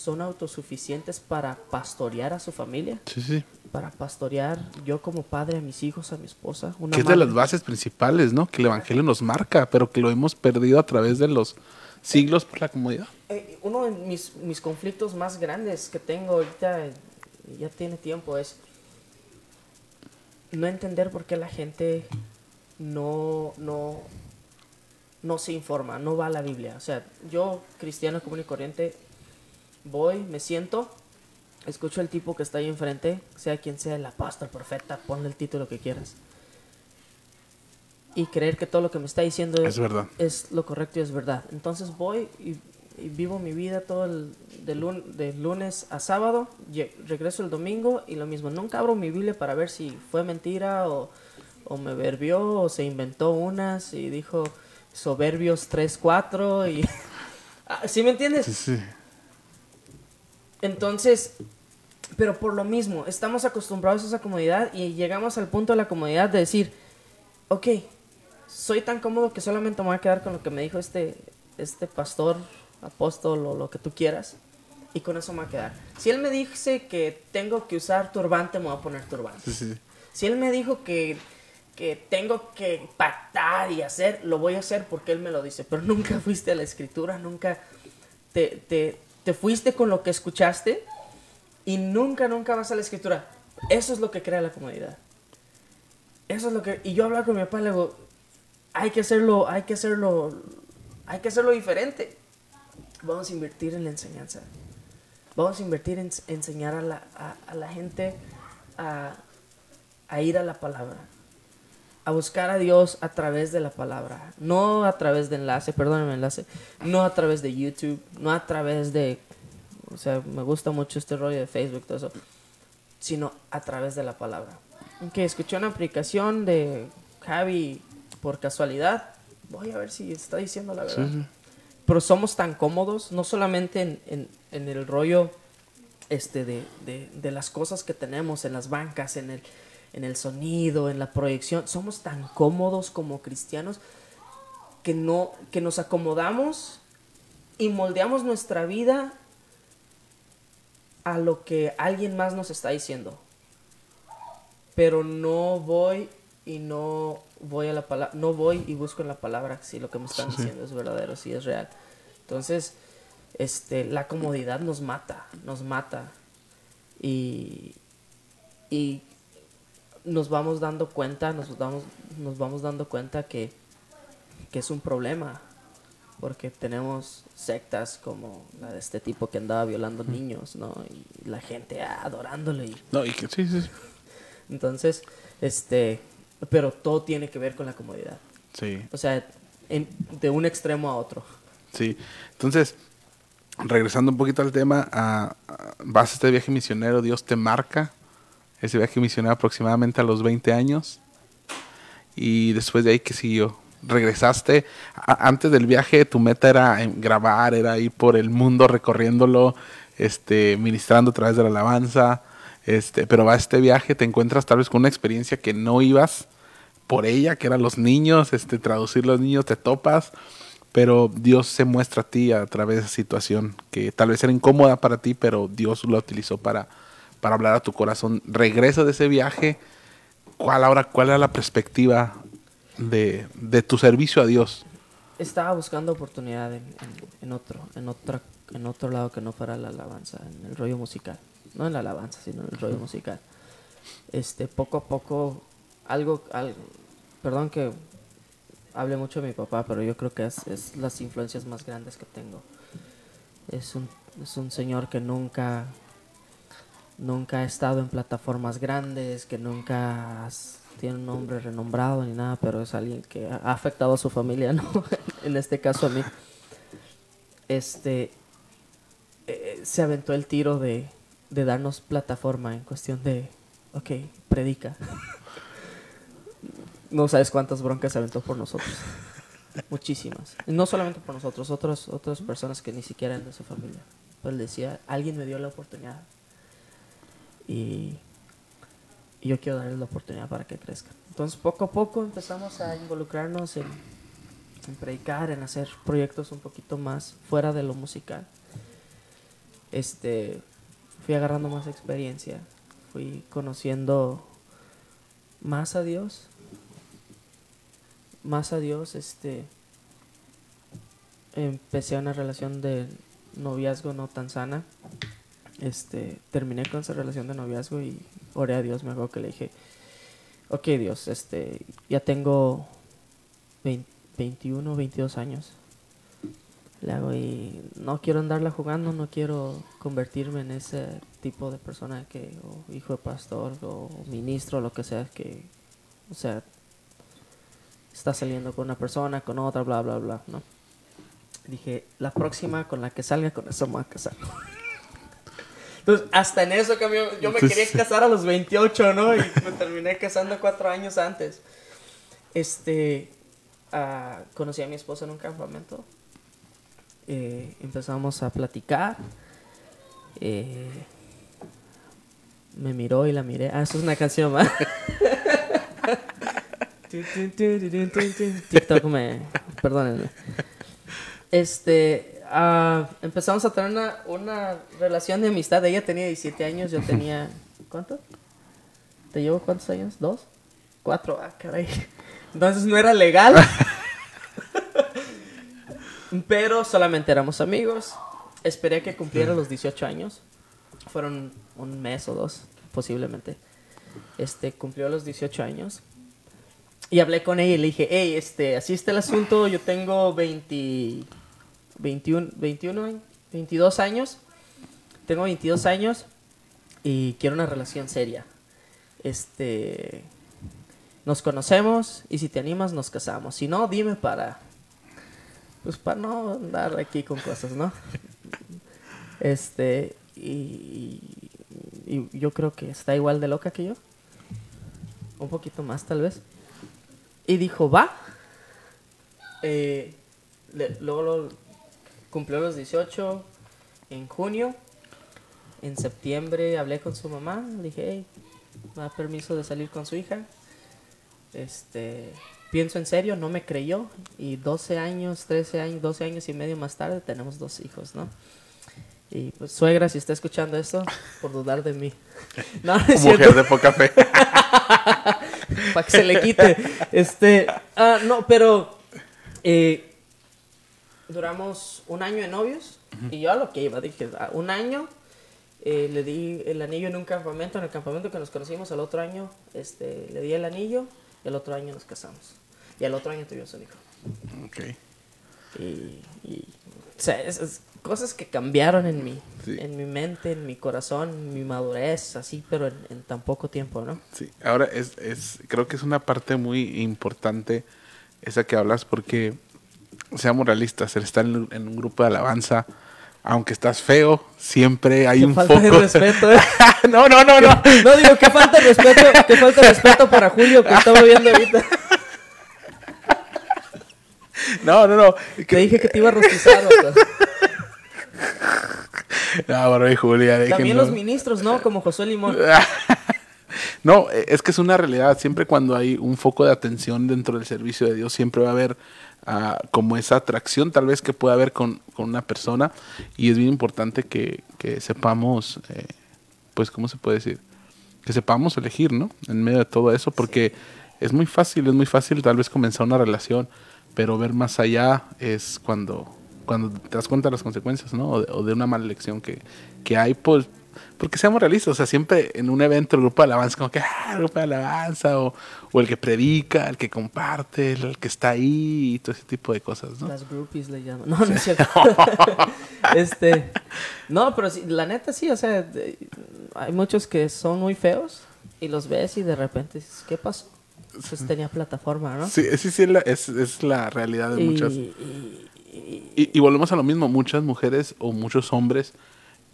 son autosuficientes para pastorear a su familia. Sí, sí. Para pastorear yo como padre a mis hijos, a mi esposa. Una que es de las bases principales, ¿no? Que el Evangelio nos marca, pero que lo hemos perdido a través de los siglos por la comodidad. Eh, uno de mis, mis conflictos más grandes que tengo ahorita, ya tiene tiempo, es no entender por qué la gente no, no, no se informa, no va a la Biblia. O sea, yo, cristiano común y corriente, voy, me siento, escucho al tipo que está ahí enfrente, sea quien sea el apóstol, profeta, ponle el título que quieras. Y creer que todo lo que me está diciendo es, verdad. es lo correcto y es verdad. Entonces voy y, vivo mi vida todo el de, lunes a sábado, regreso el domingo y lo mismo. Nunca abro mi Biblia para ver si fue mentira o, o me verbió o se inventó unas y dijo Soberbios 3, 4 y... *laughs* Ah, ¿Sí me entiendes? Sí, sí. Entonces, pero por lo mismo, estamos acostumbrados a esa comodidad y llegamos al punto de la comodidad de decir, ok, soy tan cómodo que solamente me voy a quedar con lo que me dijo este, este pastor, apóstol o lo que tú quieras. Y con eso me voy a quedar. Si él me dice que tengo que usar turbante, me voy a poner turbante. Si él me dijo que, que tengo que pactar y hacer, lo voy a hacer porque él me lo dice. Pero nunca fuiste a la escritura, nunca te, te, te fuiste con lo que escuchaste y nunca, nunca vas a la escritura. Eso es lo que crea la comodidad. Eso es lo que... Y yo hablaba con mi papá y le digo, hay que hacerlo, hay que hacerlo, hay que hacerlo diferente. Vamos a invertir en la enseñanza. Vamos a invertir en enseñar a la, a, la gente a, a ir a la palabra a buscar a Dios a través de la palabra, no a través de enlace, perdóname enlace, no a través de YouTube, no a través de, o sea, me gusta mucho este rollo de Facebook, todo eso, sino a través de la palabra. Que escuché una aplicación de Javi por casualidad, voy a ver si está diciendo la verdad. Pero somos tan cómodos, no solamente en, en, el rollo este de, de, de las cosas que tenemos en las bancas, en el en el sonido, en la proyección. Somos tan cómodos como cristianos que, no, que nos acomodamos y moldeamos nuestra vida a lo que alguien más nos está diciendo. Pero no voy y no voy a la palabra, no voy y busco en la palabra si lo que me están diciendo es verdadero, si es real. Entonces, este, la comodidad nos mata, nos mata. Y, y nos vamos dando cuenta, nos vamos, nos vamos dando cuenta que, que es un problema. Porque tenemos sectas como la de este tipo que andaba violando niños, ¿no? Y la gente adorándole. No, y que sí, sí. Entonces, este, pero todo tiene que ver con la comodidad. Sí. O sea, de un extremo a otro. Sí. Entonces, regresando un poquito al tema, a, vas a este viaje misionero, Dios te marca ese viaje misionero aproximadamente a los 20 años. Y después de ahí, ¿qué siguió? Regresaste. antes del viaje, tu meta era grabar, era ir por el mundo recorriéndolo, este, ministrando a través de la alabanza. Este, pero va a este viaje, te encuentras tal vez con una experiencia que no ibas por ella, que eran los niños, este, traducir los niños, te topas, pero Dios se muestra a ti a través de esa situación que tal vez era incómoda para ti, pero Dios lo utilizó para, para hablar a tu corazón. Regresa de ese viaje. ¿Cuál ahora, cuál era la perspectiva de, tu servicio a Dios? Estaba buscando oportunidad en, otro, en otra, en otro lado que no fuera la alabanza, en el rollo musical. No en la alabanza, sino en el rollo musical. Este, poco a poco, algo, algo perdón que hable mucho de mi papá, pero yo creo que es, es las influencias más grandes que tengo. Es un, es un señor que nunca nunca ha estado en plataformas grandes, que nunca tiene un nombre renombrado ni nada, pero es alguien que ha afectado a su familia, ¿no? *laughs* en este caso a mí. Este eh, se aventó el tiro de, de darnos plataforma en cuestión de, ok, predica. *laughs* no sabes cuántas broncas se aventó por nosotros. Muchísimas. No solamente por nosotros, otras otras personas que ni siquiera eran de su familia. Él decía, alguien me dio la oportunidad y, y yo quiero darles la oportunidad para que crezcan. Entonces poco a poco empezamos a involucrarnos en, en predicar, en hacer proyectos un poquito más fuera de lo musical. Este, fui agarrando más experiencia, fui conociendo más a Dios, más a Dios, este, empecé una relación de noviazgo no tan sana, este, terminé con esa relación de noviazgo y oré a Dios, me acuerdo que le dije, ok Dios, este, ya tengo 20 21, 22 años. Le hago y no quiero andarla jugando, no quiero convertirme en ese tipo de persona que, o hijo de pastor, o ministro, lo que sea, que, o sea, está saliendo con una persona, con otra, bla, bla, bla, ¿no? Dije, la próxima con la que salga, con eso me voy a casar. Entonces, hasta en eso cambió. Yo me quería casar a los 28, ¿no? Y me terminé casando cuatro años antes. Este, ah, conocí a mi esposa en un campamento. Eh, empezamos a platicar. Eh, me miró y la miré. Ah, eso es una canción más. *laughs* TikTok me. Perdónenme. Este. ah, empezamos a tener una, una relación de amistad. Ella tenía 17 años, yo tenía. ¿Cuánto? ¿Te llevo cuántos años? ¿Dos? ¿Cuatro? Ah, caray. Entonces no era legal. Pero solamente éramos amigos. Esperé que cumpliera los 18 años. Fueron un mes o dos, posiblemente. Este, cumplió los 18 años. Y hablé con ella y le dije, hey, este, así está el asunto. Yo tengo 20, 21, 21, años, 22 años. Tengo 22 años y quiero una relación seria. Este, nos conocemos y si te animas nos casamos. Si no, dime para, pues para no andar aquí con cosas, ¿no? Este, y yo creo que está igual de loca que yo. Un poquito más tal vez. Y dijo, va. Eh, le- luego lo- cumplió los 18 en junio. En septiembre hablé con su mamá. Le dije, hey, me da permiso de salir con su hija. Este, pienso en serio, no me creyó. Y 12 años, 13 años, 12 años y medio más tarde tenemos dos hijos, ¿no? Y pues, suegra, si está escuchando esto, por dudar de mí. *laughs* No, no es cierto Mujer de poca fe. *laughs* *laughs* para que se le quite. Este, ah, no, pero eh, duramos un año de novios y yo a lo que iba dije, ah, un año eh, le di el anillo en un campamento, en el campamento que nos conocimos, al otro año este, le di el anillo y el otro año nos casamos. Y al otro año tuvimos un hijo. Ok. Y, y, o sea, es- es cosas que cambiaron en mí, Sí. en mi mente, en mi corazón, en mi madurez, así, pero en, en tan poco tiempo, ¿no? Sí, ahora es, es, creo que es una parte muy importante esa que hablas porque, seamos realistas, el estar en, en un grupo de alabanza, aunque estás feo, siempre hay un falta foco. de respeto, ¿eh? *laughs* no, no, no, no. No digo, qué falta de respeto, qué falta de respeto para Julio que *laughs* estaba viendo ahorita. *laughs* No, no, no. Te dije que te iba a rostizar. No, *laughs* bueno, y Julia, También los ministros, ¿no? Como Josué Limón. *laughs* No, eh, es que es una realidad. Siempre cuando hay un foco de atención dentro del servicio de Dios, siempre va a haber ah, como esa atracción tal vez que pueda haber con, con una persona. Y es bien importante que, que sepamos, eh, pues, ¿cómo se puede decir? Que sepamos elegir, ¿no? En medio de todo eso, porque es muy fácil, es muy fácil tal vez comenzar una relación, pero ver más allá es cuando, cuando te das cuenta de las consecuencias, ¿no? O de, o de una mala elección que, que hay, pues, porque seamos realistas, o sea, siempre en un evento el grupo de alabanza, como que, ah, el grupo de alabanza, o, o el que predica, el que comparte, el, que está ahí, y todo ese tipo de cosas, ¿no? Las groupies le llaman. No, no es *laughs* cierto. *laughs* este, no, pero sí, la neta sí, o sea, hay muchos que son muy feos y los ves y de repente dices, ¿qué pasó? Pues tenía plataforma, ¿no? Sí, sí, sí, es, es la realidad de muchas. y- y- Y, y volvemos a lo mismo, muchas mujeres o muchos hombres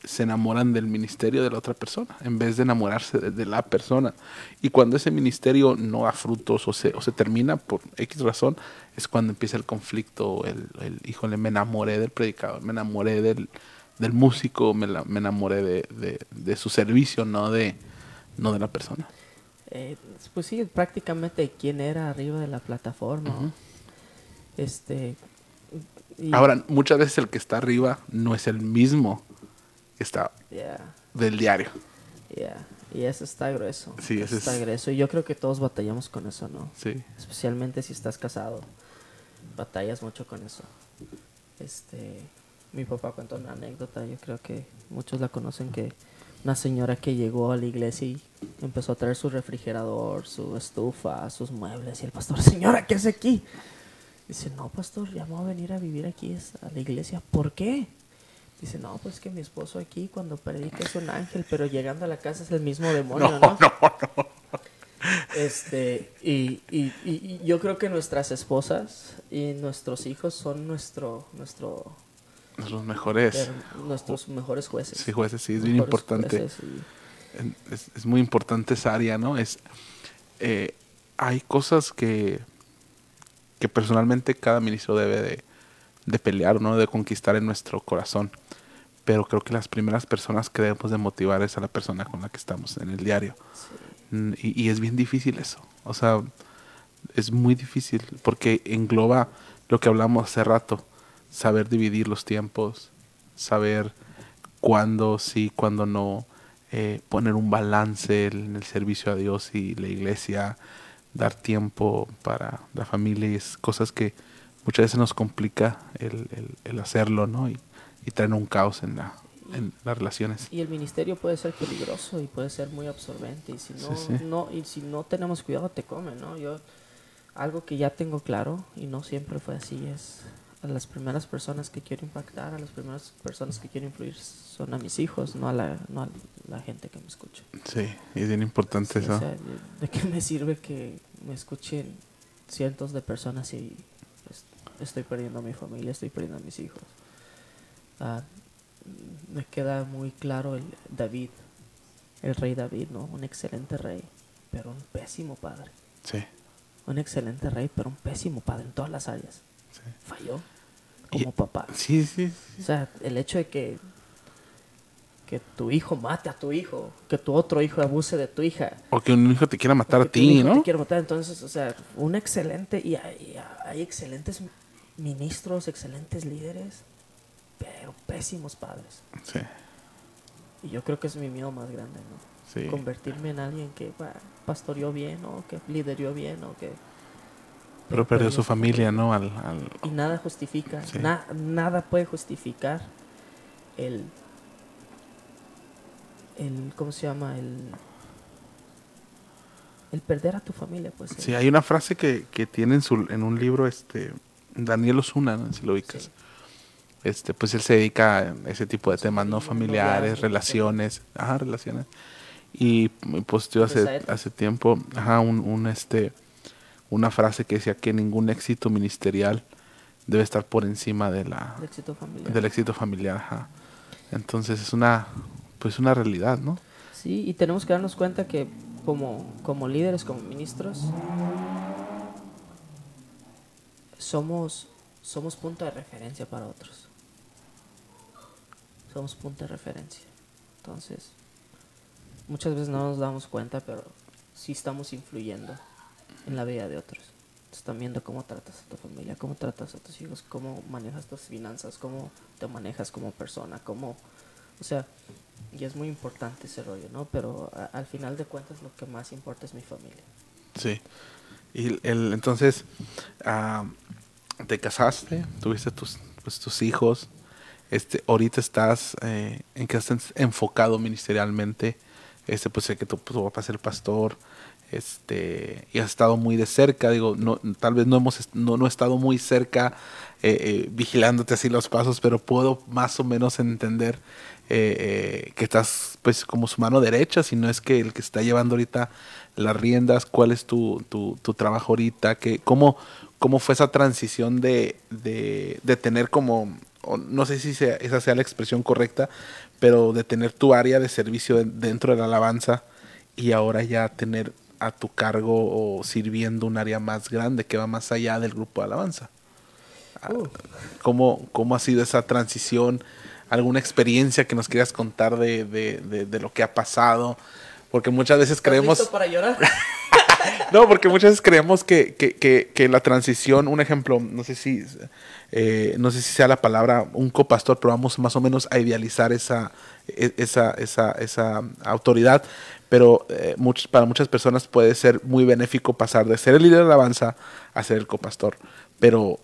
se enamoran del ministerio de la otra persona en vez de enamorarse de, de la persona. Y cuando ese ministerio no da frutos o se, o se termina por X razón, es cuando empieza el conflicto, el, el híjole, me enamoré del predicador, me enamoré del, del músico, me, la- me enamoré de, de- de su servicio, no de, no de la persona. Eh, pues sí, prácticamente quién era arriba de la plataforma. Este. y- Ahora, muchas veces el que está arriba no es el mismo que está Yeah, del diario. yeah. Y eso está grueso. Sí, eso está es- grueso. Y yo creo que todos batallamos con eso, ¿no? Sí. Especialmente si estás casado. Batallas mucho con eso. Este. Mi papá contó una anécdota, yo creo que muchos la conocen, que una señora que llegó a la iglesia y empezó a traer su refrigerador, su estufa, sus muebles. Y el pastor, señora, ¿qué hace aquí? Dice, no, pastor, llamó a venir a vivir aquí a la iglesia. ¿Por qué? Dice, no, pues que mi esposo aquí cuando predica es un ángel, pero llegando a la casa es el mismo demonio, ¿no? Este, y, y, y- y yo creo que nuestras esposas y nuestros hijos son nuestro, nuestro, Los mejores. nuestros mejores jueces. Sí, jueces, sí, es bien importante. y- es muy importante esa área, ¿no? Es, eh, hay cosas que, que personalmente cada ministro debe de, de pelear, ¿no? De conquistar en nuestro corazón. Pero creo que las primeras personas que debemos de motivar es a la persona con la que estamos en el diario. Mm, Y, y es bien difícil eso. O sea, es muy difícil porque engloba lo que hablamos hace rato. Saber dividir los tiempos, saber cuándo sí, cuándo no, eh, poner un balance en el servicio a Dios y la iglesia, dar tiempo para la familia y es cosas que muchas veces nos complica el, el- el hacerlo, ¿no? Y, y traen un caos en, la, en las relaciones. Y el ministerio puede ser peligroso y puede ser muy absorbente y si no, Sí, sí. no y si no tenemos cuidado te come, ¿no? Yo algo que ya tengo claro y no siempre fue así es a las primeras personas que quiero impactar, a las primeras personas que quiero influir son a mis hijos, no a la, no a la gente que me escucha. Sí, es bien importante Sí, eso. o sea, de, de qué me sirve que me escuchen cientos de personas y pues, estoy perdiendo a mi familia, estoy perdiendo a mis hijos? Ah, me queda muy claro el David, el rey David, ¿no? Un excelente rey, pero un pésimo padre. Sí, Un excelente rey, pero un pésimo padre en todas las áreas. Falló Y- como papá. Sí, sí, O sea, el hecho de que que tu hijo mate a tu hijo, que tu otro hijo abuse de tu hija, O que un hijo te quiera matar a ti, ¿no? Te quiere matar. Entonces, o sea, un excelente. Y hay, hay excelentes ministros, excelentes líderes, pero pésimos padres. Sí, Y yo creo que es mi miedo más grande, ¿no? sí. Convertirme en alguien que bah, pastoreó bien, o que lideró bien, o que. Pero perdió su familia, ¿no? Al, al- Y nada justifica, Sí. na- nada puede justificar el. el ¿Cómo se llama? El. El perder a tu familia, pues. Sí, hay una frase que, que tiene en, su, en un libro, este, Daniel Osuna, ¿no? si lo ubicas. Sí. Este, pues él se dedica a ese tipo de temas, ¿no? Familiares, relaciones, ajá, relaciones. Y posteó De esa hace, hace tiempo, ajá, un, un, este, una frase que decía que ningún éxito ministerial debe estar por encima de la, éxito familiar. del éxito familiar, ajá. Entonces es una, pues una realidad, ¿no? Sí, y tenemos que darnos cuenta que como, como líderes, como ministros, somos, somos punto de referencia para otros. Somos punto de referencia. Entonces, muchas veces no nos damos cuenta, pero sí estamos influyendo en la vida de otros. Están viendo cómo tratas a tu familia, cómo tratas a tus hijos, cómo manejas tus finanzas, cómo te manejas como persona, cómo... O sea, y es muy importante ese rollo, ¿no? Pero al final de cuentas lo que más importa es mi familia. Sí. Y el, entonces, ah, te casaste, tuviste tus, pues, tus hijos, este, ahorita estás, eh, en que estás enfocado ministerialmente, este, pues sé que tu, tu papá es el pastor, este, y has estado muy de cerca, digo, no, tal vez no hemos, no, no he estado muy cerca eh, eh, vigilándote así los pasos, pero puedo más o menos entender eh, eh, que estás pues como su mano derecha, si no es que el que está llevando ahorita las riendas, cuál es tu, tu, tu trabajo ahorita, que, cómo, cómo fue esa transición de, de, de tener como, no sé si sea- esa sea la expresión correcta, pero de tener tu área de servicio de- dentro de la alabanza y ahora ya tener a tu cargo o sirviendo un área más grande que va más allá del grupo de alabanza. Ah, Uh. ¿Cómo, cómo ha sido esa transición? alguna experiencia que nos quieras contar de, de, de, lo que ha pasado. Porque muchas veces creemos... Listo para llorar? *laughs* no, porque muchas veces creemos que, que, que, que, la transición, un ejemplo, no sé si, eh, no sé si sea la palabra un copastor, pero vamos más o menos a idealizar esa, e, esa, esa, esa autoridad. Pero eh, para muchas personas puede ser muy benéfico pasar de ser el líder de alabanza a ser el copastor. Pero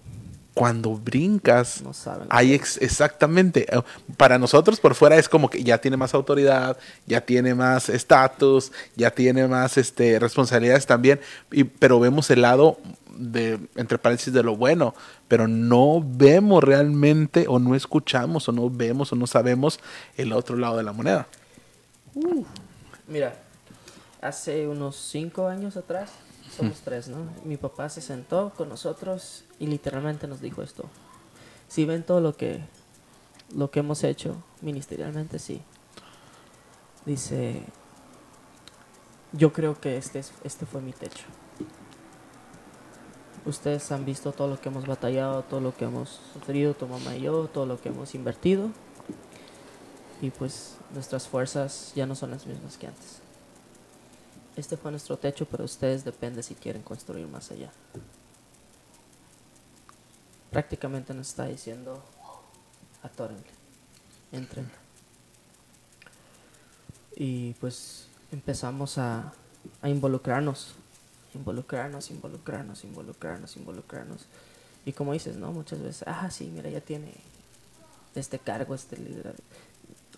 cuando brincas, no saben. hay exactamente, eh, para nosotros por fuera es como que ya tiene más autoridad, ya tiene más estatus, ya tiene más este, responsabilidades también, y, pero vemos el lado de, entre paréntesis, de lo bueno, pero no vemos realmente o no escuchamos o no vemos o no sabemos el otro lado de la moneda. Uh, mira, hace unos cinco años atrás, somos tres, ¿no? Mi papá se sentó con nosotros y literalmente nos dijo esto. Si ven todo lo que, lo que hemos hecho ministerialmente, sí. Dice, yo creo que este, este fue mi techo. Ustedes han visto todo lo que hemos batallado, todo lo que hemos sufrido, tu mamá y yo, todo lo que hemos invertido. Y pues nuestras fuerzas ya no son las mismas que antes este fue nuestro techo, pero ustedes depende si quieren construir más allá. Prácticamente nos está diciendo, atórenle, entren. Y pues empezamos a, involucrarnos, involucrarnos, involucrarnos, involucrarnos, involucrarnos. Y como dices, ¿no? Muchas veces, ah, sí, mira, ya tiene este cargo, este líder.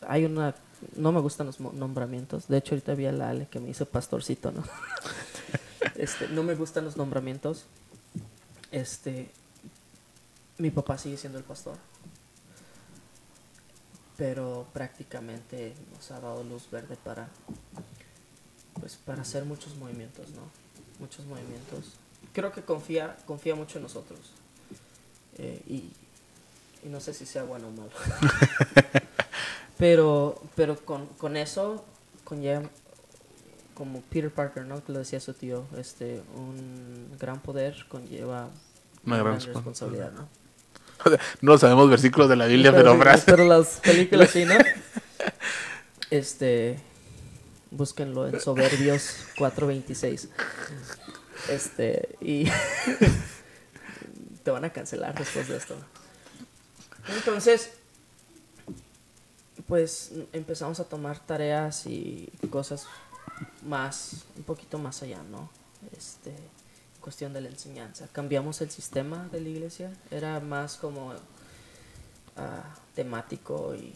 Hay una no me gustan los nombramientos. De hecho, ahorita vi a la Ale que me hizo pastorcito, ¿no? *laughs* este, no me gustan los nombramientos. Este, mi papá sigue siendo el pastor. Pero prácticamente nos ha dado luz verde para, pues, para hacer muchos movimientos, ¿no? Muchos movimientos. Creo que confía, confía mucho en nosotros. Eh, y, y no sé si sea bueno o malo. *laughs* Pero, pero con, con eso conlleva, como Peter Parker, ¿no? Que lo decía su tío, este, un gran poder conlleva una, gran, responsabilidad, ¿no? no sabemos versículos de la Biblia, pero, pero las películas sí, ¿no? *laughs* Este, búsquenlo en Soberbios 4.26. Este, y *laughs* te van a cancelar después de esto. Entonces, pues empezamos a tomar tareas y cosas más, un poquito más allá, ¿no? Este, cuestión de la enseñanza. Cambiamos el sistema de la iglesia, era más como ah, temático y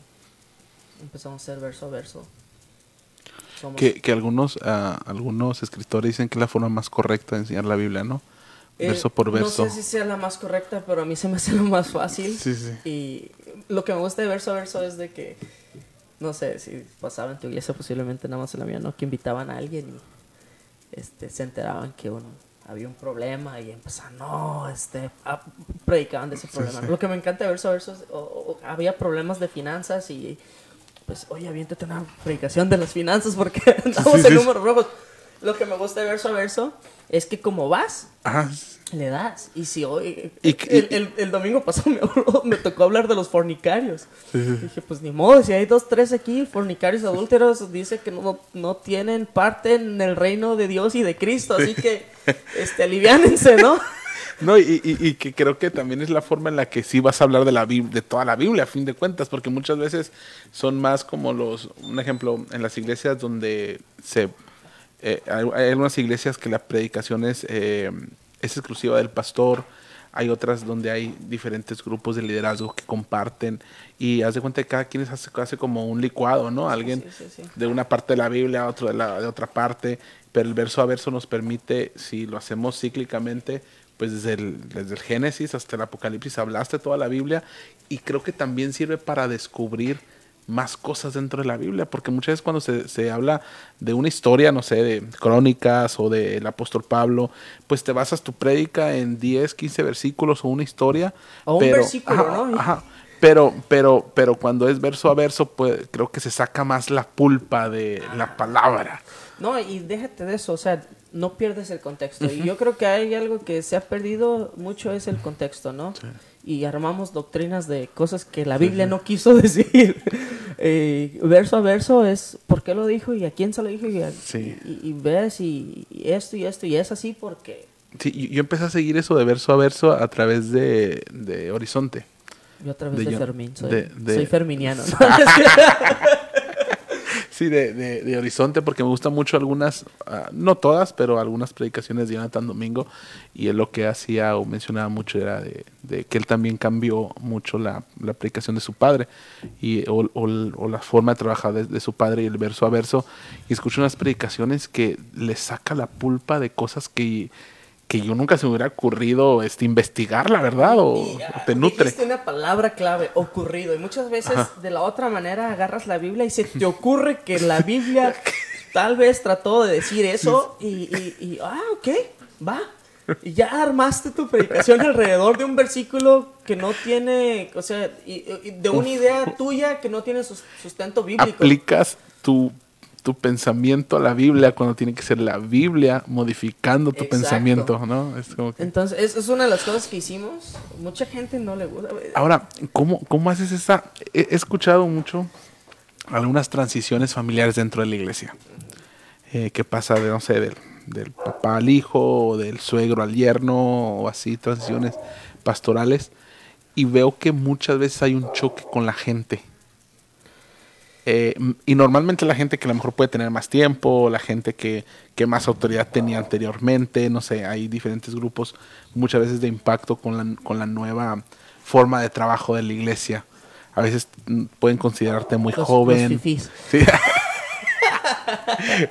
empezamos a hacer verso a verso. Que, que, algunos, uh, algunos escritores dicen que es la forma más correcta de enseñar la Biblia, ¿no? Eh, verso por verso. No sé si sea la más correcta, pero a mí se me hace *laughs* lo más fácil. Sí, sí. Y lo que me gusta de verso a verso es de que no sé si pasaba en tu iglesia, posiblemente nada más en la mía, ¿no? Que invitaban a alguien y este, se enteraban que uno había un problema y empezaban, no, este, predicaban de ese problema. Lo que me encanta de verso a verso, o, había problemas de finanzas y, pues, oye, aviéntate una predicación de las finanzas porque *laughs* andamos en números rojos. Lo que me gusta de verso a verso es que como vas, le das. Y si hoy, el, el, domingo pasado me, tocó hablar de los fornicarios. Dije, pues ni modo, si hay dos, tres aquí, fornicarios adúlteros, dice que no, no tienen parte en el reino de Dios y de Cristo. Así que, este, aliviánense, ¿no? *laughs* No, y, y, que creo que también es la forma en la que sí vas a hablar de la de toda la Biblia, a fin de cuentas, porque muchas veces son más como los, un ejemplo, en las iglesias donde se eh, hay, algunas iglesias que la predicación es, eh, es exclusiva del pastor, hay otras donde hay diferentes grupos de liderazgo que comparten. Y haz de cuenta que cada quien hace, hace como un licuado, ¿no? Alguien de una parte de la Biblia, otro de, la, de otra parte, pero el verso a verso nos permite, si lo hacemos cíclicamente, pues desde el, desde el Génesis hasta el Apocalipsis hablaste toda la Biblia. Y creo que también sirve para descubrir más cosas dentro de la Biblia, porque muchas veces cuando se, se habla de una historia, no sé, de crónicas o del apóstol Pablo, pues te basas tu prédica en 10, 15 versículos o una historia. O un versículo, ¿no? Ajá, pero, pero, pero cuando es verso a verso, pues creo que se saca más la pulpa de la palabra. No, y déjate de eso, o sea, no pierdes el contexto. Y yo creo que hay algo que se ha perdido mucho es el contexto, ¿no? Y armamos doctrinas de cosas que la Biblia no quiso *laughs* decir. Eh, verso a verso es por qué lo dijo y a quién se lo dijo y, a- Sí. y, y ves y, y esto y esto y es así porque Sí, yo empecé a seguir eso de verso a verso a través de, de Horizonte. yo a través De de, Fermín soy, de- soy ferminiano. ¿no? *laughs* *laughs* Sí, de, de- Horizonte, porque me gustan mucho algunas, ah, no todas, pero algunas predicaciones de Jonathan Domingo. Y él lo que hacía o mencionaba mucho era de, que él también cambió mucho la, la predicación de su padre y, o, o- la forma de trabajar de, de su padre y el verso a verso. Y escucho unas predicaciones que le saca la pulpa de cosas que, que yo nunca se me hubiera ocurrido este, investigar, la verdad, o, Y, o ah, te nutre. Dijiste una palabra clave, ocurrido. Y muchas veces de la otra manera agarras la Biblia y se te ocurre que la Biblia *laughs* tal vez trató de decir eso y, y- y, ah, ok, va. Y ya armaste tu predicación alrededor de un versículo que no tiene, o sea, de una idea tuya que no tiene sus- sustento bíblico. aplicas tu, tu pensamiento a la Biblia cuando tiene que ser la Biblia modificando tu Exacto. pensamiento, ¿no? Es como que- Entonces, es, es una de las cosas que hicimos. Mucha gente no le gusta. Ahora, ¿cómo, ¿cómo haces esa? He, he escuchado mucho algunas transiciones familiares dentro de la iglesia. Eh, que pasa de, no sé, del, del papá al hijo, o del suegro al yerno, o así, transiciones pastorales. Y veo que muchas veces hay un choque con la gente. Eh, y normalmente la gente que a lo mejor puede tener más tiempo, la gente que, que más autoridad tenía anteriormente, no sé, hay diferentes grupos muchas veces de impacto con la, con la nueva forma de trabajo de la iglesia. A veces mm, pueden considerarte muy Los- joven. los fifís. Sí. *laughs*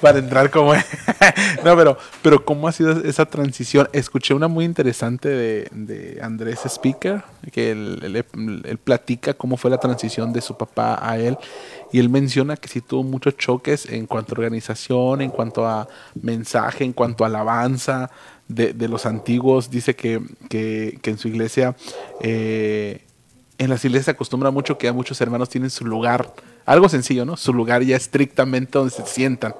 Para entrar como... *laughs* no, pero, pero ¿cómo ha sido esa transición? Escuché una muy interesante de, de Andrés Speaker, que él, él- él platica cómo fue la transición de su papá a él, y él menciona que sí tuvo muchos choques en cuanto a organización, en cuanto a mensaje, en cuanto a alabanza de, de los antiguos. Dice que, que, que en su iglesia... eh, en las iglesias se acostumbra mucho que a muchos hermanos tienen su lugar, algo sencillo, ¿no? Su lugar ya estrictamente donde se sientan.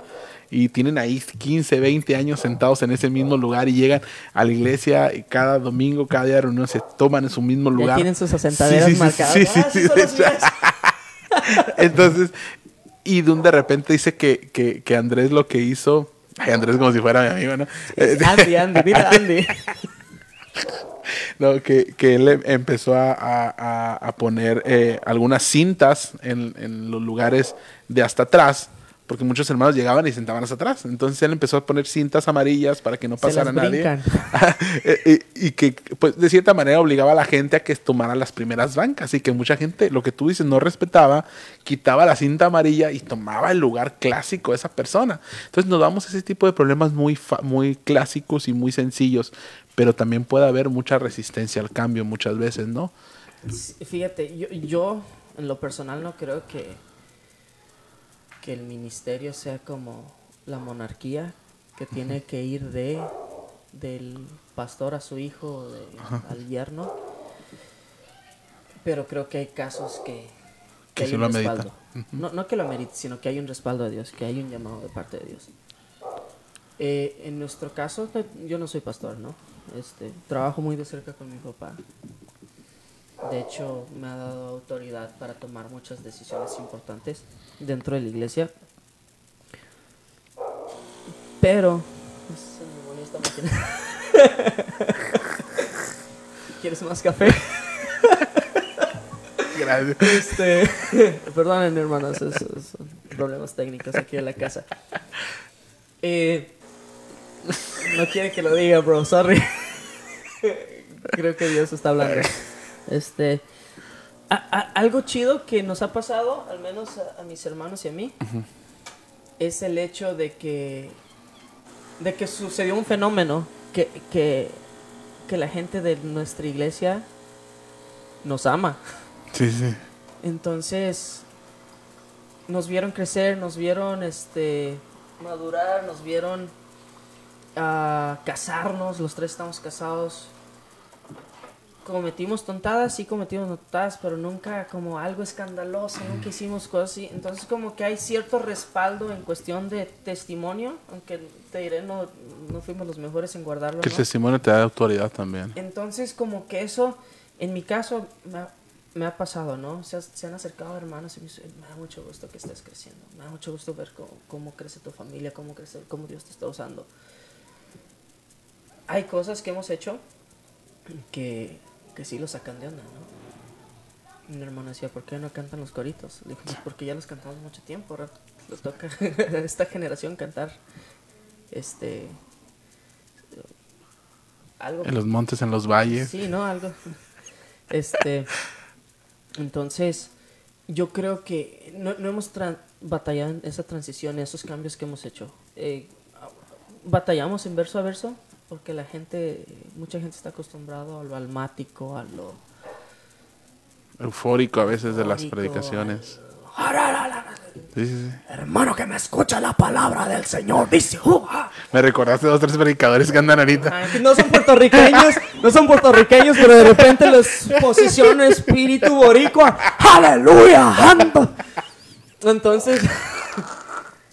Y tienen ahí 15, 20 años sentados en ese mismo lugar y llegan a la iglesia y cada domingo, cada día de reunión se toman en su mismo Ya lugar. tienen sus asentaderas marcadas. Sí, sí, Ah, sí, sí, los hecho. míos. *laughs* Entonces, y de un de repente dice que, que, que Andrés lo que hizo, ay, Andrés como si fuera mi amigo, ¿no? Andy, Andy, mira *laughs* Andy. No, que, que él em- empezó a, a- a- a poner eh, algunas cintas en, en los lugares de hasta atrás, porque muchos hermanos llegaban y se sentaban hasta atrás. Entonces él empezó a poner cintas amarillas para que no Se pasara las nadie. brincan. *laughs* Eh, y, y que, pues, de cierta manera obligaba a la gente a que tomara las primeras bancas. Y que mucha gente, lo que tú dices, no respetaba, quitaba la cinta amarilla y tomaba el lugar clásico de esa persona. Entonces nos damos ese tipo de problemas muy, fa- muy clásicos y muy sencillos. Pero también puede haber mucha resistencia al cambio muchas veces, ¿no? Fíjate, yo, yo en lo personal no creo que, que el ministerio sea como la monarquía, que tiene que ir de del pastor a su hijo, de- al yerno. Pero creo que hay casos que, Que hay un lo respaldo. no, no que lo amerite, sino que hay un respaldo de Dios, que hay un llamado de parte de Dios. Eh, en nuestro caso, no- yo no soy pastor, ¿no? Este, trabajo muy de cerca con mi papá. De hecho, me ha dado autoridad para tomar muchas decisiones importantes dentro de la iglesia. Pero... Se me volvió esta máquina. ¿Quieres más café? Gracias. Este, *laughs* perdonen hermanos, esos son problemas técnicos aquí en la casa. Eh, no quiere que lo diga, bro, sorry. *laughs* Creo que Dios está hablando. Este, a- a- algo chido que nos ha pasado, al menos a, a mis hermanos y a mí, es el hecho de que, de que sucedió un fenómeno que, que, que la gente de nuestra iglesia nos ama. Sí, sí. Entonces, nos vieron crecer, nos vieron este madurar, nos vieron ah, casarnos, los tres estamos casados. Cometimos tontadas, sí cometimos tontadas, pero nunca como algo escandaloso, nunca hicimos cosas así. Entonces como que hay cierto respaldo en cuestión de testimonio, aunque te diré, no, no fuimos los mejores en guardarlo. Que el testimonio te da autoridad también. Entonces como que eso En mi caso, me ha, me ha pasado, ¿no? Se han acercado hermanos y me dicen, me da mucho gusto que estés creciendo. Me da mucho gusto ver cómo, cómo crece tu familia, cómo, crece, cómo Dios te está usando. Hay cosas que hemos hecho que, que sí lo sacan de onda, ¿no? Mi hermano decía, ¿por qué no cantan los coritos? Le dije, "Pues porque ya los cantamos mucho tiempo, ahora les toca a *laughs* esta generación cantar este algo En los montes, en los valles. Sí, ¿no? Algo. Este. Entonces, yo creo que no, no hemos batallado en esa transición, en esos cambios que hemos hecho. Eh, batallamos en verso a verso, porque la gente, mucha gente está acostumbrado a lo almático, a lo. Eufórico a veces de las predicaciones. al- Sí, sí, sí. Hermano que me escucha la palabra del Señor, dice. "Uh, ah". Me recordaste dos tres predicadores que andan ahorita. Ah, no son puertorriqueños, no son puertorriqueños, pero de repente los posiciona espíritu boricua. ¡Aleluya! Entonces,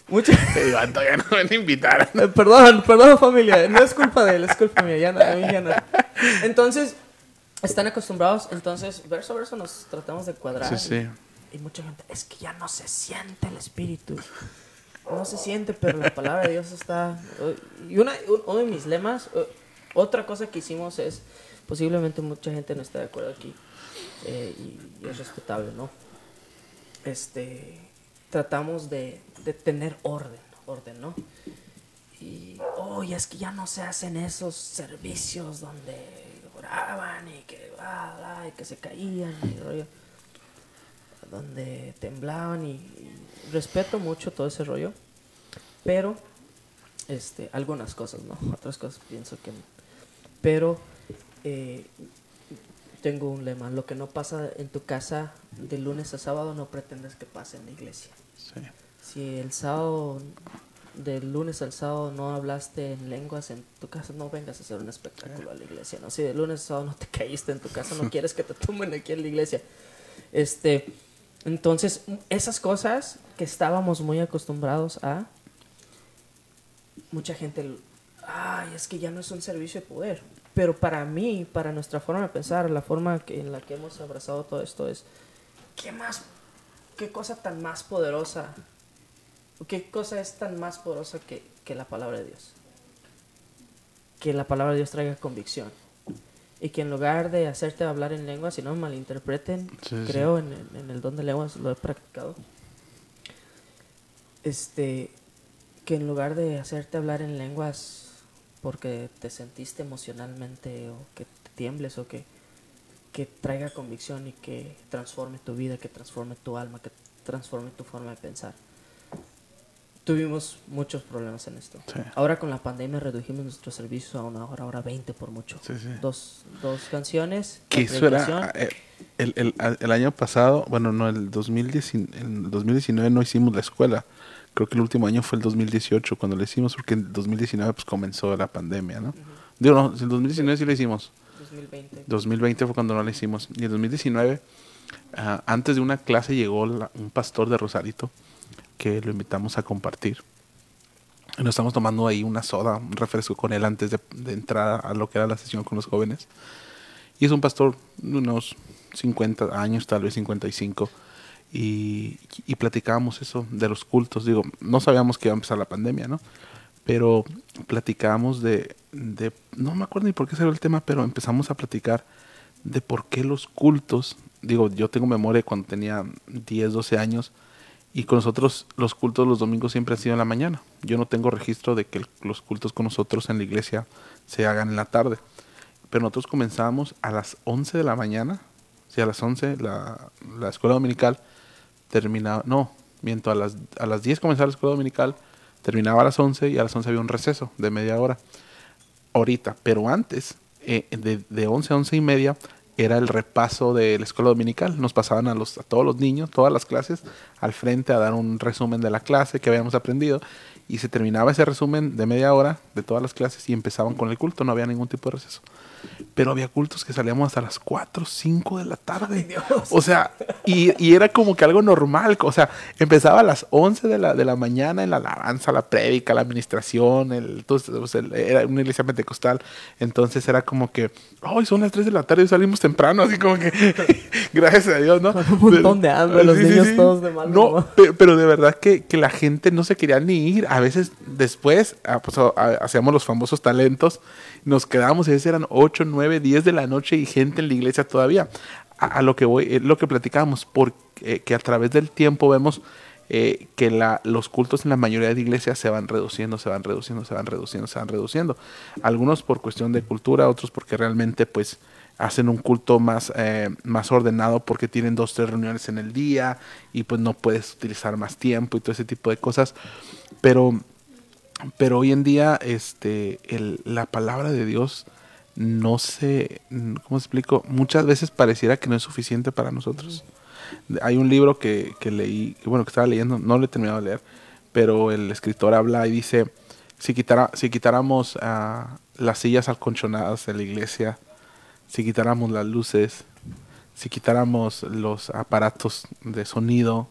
mucha, Te digo, todavía no me van a invitar. *laughs* eh, perdón, perdón familia, no es culpa de él, es culpa mía, ya no, ya no. Entonces, están acostumbrados, entonces, verso a verso nos tratamos de cuadrar. Sí, sí. Y mucha gente, es que ya no se siente el espíritu. No se siente, pero la palabra de Dios está... Y una, un- uno de mis lemas, eh, otra cosa que hicimos es, posiblemente mucha gente no está de acuerdo aquí, eh, y, y es respetable, ¿no? Este, tratamos de, de tener orden, orden, ¿no? Y, oye, es que ya no se hacen esos servicios donde oraban y que, y que se caían y rollo donde temblaban y, respeto mucho todo ese rollo, pero este, algunas cosas, ¿no? *laughs* Otras cosas pienso que. Pero eh, tengo un lema, lo que no pasa en tu casa de lunes a sábado no pretendes que pase en la iglesia. Sí. Si el sábado, del lunes al sábado no hablaste en lenguas en tu casa, no vengas a hacer un espectáculo a la iglesia, ¿no? Si de lunes a sábado no te *laughs* caíste en tu casa, no *laughs* quieres que te tumben aquí en la iglesia. Este, entonces, esas cosas que estábamos muy acostumbrados a, mucha gente, ay, es que ya no es un servicio de poder. Pero para mí, para nuestra forma de pensar, la forma que, en la que hemos abrazado todo esto es, ¿qué más, qué cosa tan más poderosa, qué cosa es tan más poderosa que, que la palabra de Dios? Que la palabra de Dios traiga convicción. Y que en lugar de hacerte hablar en lenguas, si no me malinterpreten, Sí, sí. creo en, el- en el don de lenguas, lo he practicado. Este, que en lugar de hacerte hablar en lenguas porque te sentiste emocionalmente o que te tiembles o que, que traiga convicción y que transforme tu vida, que transforme tu alma, que transforme tu forma de pensar. Tuvimos muchos problemas en esto. Sí. Ahora con la pandemia redujimos nuestro servicio a una hora, ahora 20 por mucho. Sí, sí. Dos, dos canciones. Que eso era. predicación. eh, El, el- el año pasado, bueno, no, el 2019, en el 2019 no hicimos la escuela. Creo que el último año fue el 2018 cuando lo hicimos, porque en el 2019 pues comenzó la pandemia, ¿no? Digo, no, en el 2019 sí lo hicimos. 2020. 2020 fue cuando no la hicimos. Y en 2019, ah, antes de una clase llegó la- un pastor de Rosarito que lo invitamos a compartir. Y nos estamos tomando ahí una soda, un refresco con él antes de, de entrar a lo que era la sesión con los jóvenes. Y es un pastor de unos 50 años, tal vez 55. Y, y platicábamos eso de los cultos. Digo, no sabíamos que iba a empezar la pandemia, ¿no? Pero platicábamos de, de, no me acuerdo ni por qué salió el tema, pero empezamos a platicar de por qué los cultos, digo, yo tengo memoria de cuando tenía 10, 12 años, y con nosotros los cultos los domingos siempre han sido en la mañana. Yo no tengo registro de que los cultos con nosotros en la iglesia se hagan en la tarde. Pero nosotros comenzamos a las 11 de la mañana, sí, a las 11 la, la escuela dominical terminaba, no, miento, a las, a las 10 comenzaba la escuela dominical, terminaba a las 11 y a las 11 había un receso de media hora. Ahorita, pero antes, eh, de, de 11 a 11 y media, era el repaso de la escuela dominical. Nos pasaban a, los, a todos los niños, todas las clases, al frente a dar un resumen de la clase que habíamos aprendido. y se terminaba ese resumen de media hora de todas las clases y empezaban con el culto, no había ningún tipo de receso. Pero había cultos que salíamos hasta las 4, 5 de la tarde. O sea, y, y, era como que algo normal. O sea, empezaba a las 11 de la, de la mañana en la alabanza, la prédica, la administración. El, entonces, era una iglesia pentecostal. Entonces era como que, hoy son las 3 de la tarde y salimos temprano. Así como que, *laughs* gracias a Dios, ¿no? un montón de hambre, los niños todos de mal No, pero, pero, de verdad que, que, la gente no se quería ni ir. A veces después ah, pues, hacíamos los famosos talentos nos quedamos, y a veces eran 8, 9, 10 de la noche y gente en la iglesia todavía. A, lo que voy, lo que platicábamos, porque que a través del tiempo vemos eh, que la, los cultos en la mayoría de iglesias se van reduciendo, se van reduciendo, se van reduciendo, se van reduciendo. Algunos por cuestión de cultura, otros porque realmente pues hacen un culto más, eh, más ordenado porque tienen dos, tres reuniones en el día y pues no puedes utilizar más tiempo y todo ese tipo de cosas. Pero pero hoy en día este, el, la palabra de Dios no se, ¿cómo explico? Muchas veces pareciera que no es suficiente para nosotros. Hay un libro que, que leí, bueno, que estaba leyendo, no lo he terminado de leer, pero el escritor habla y dice, si, quitara, si quitáramos uh, las sillas alconchonadas de la iglesia, si quitáramos las luces, si quitáramos los aparatos de sonido,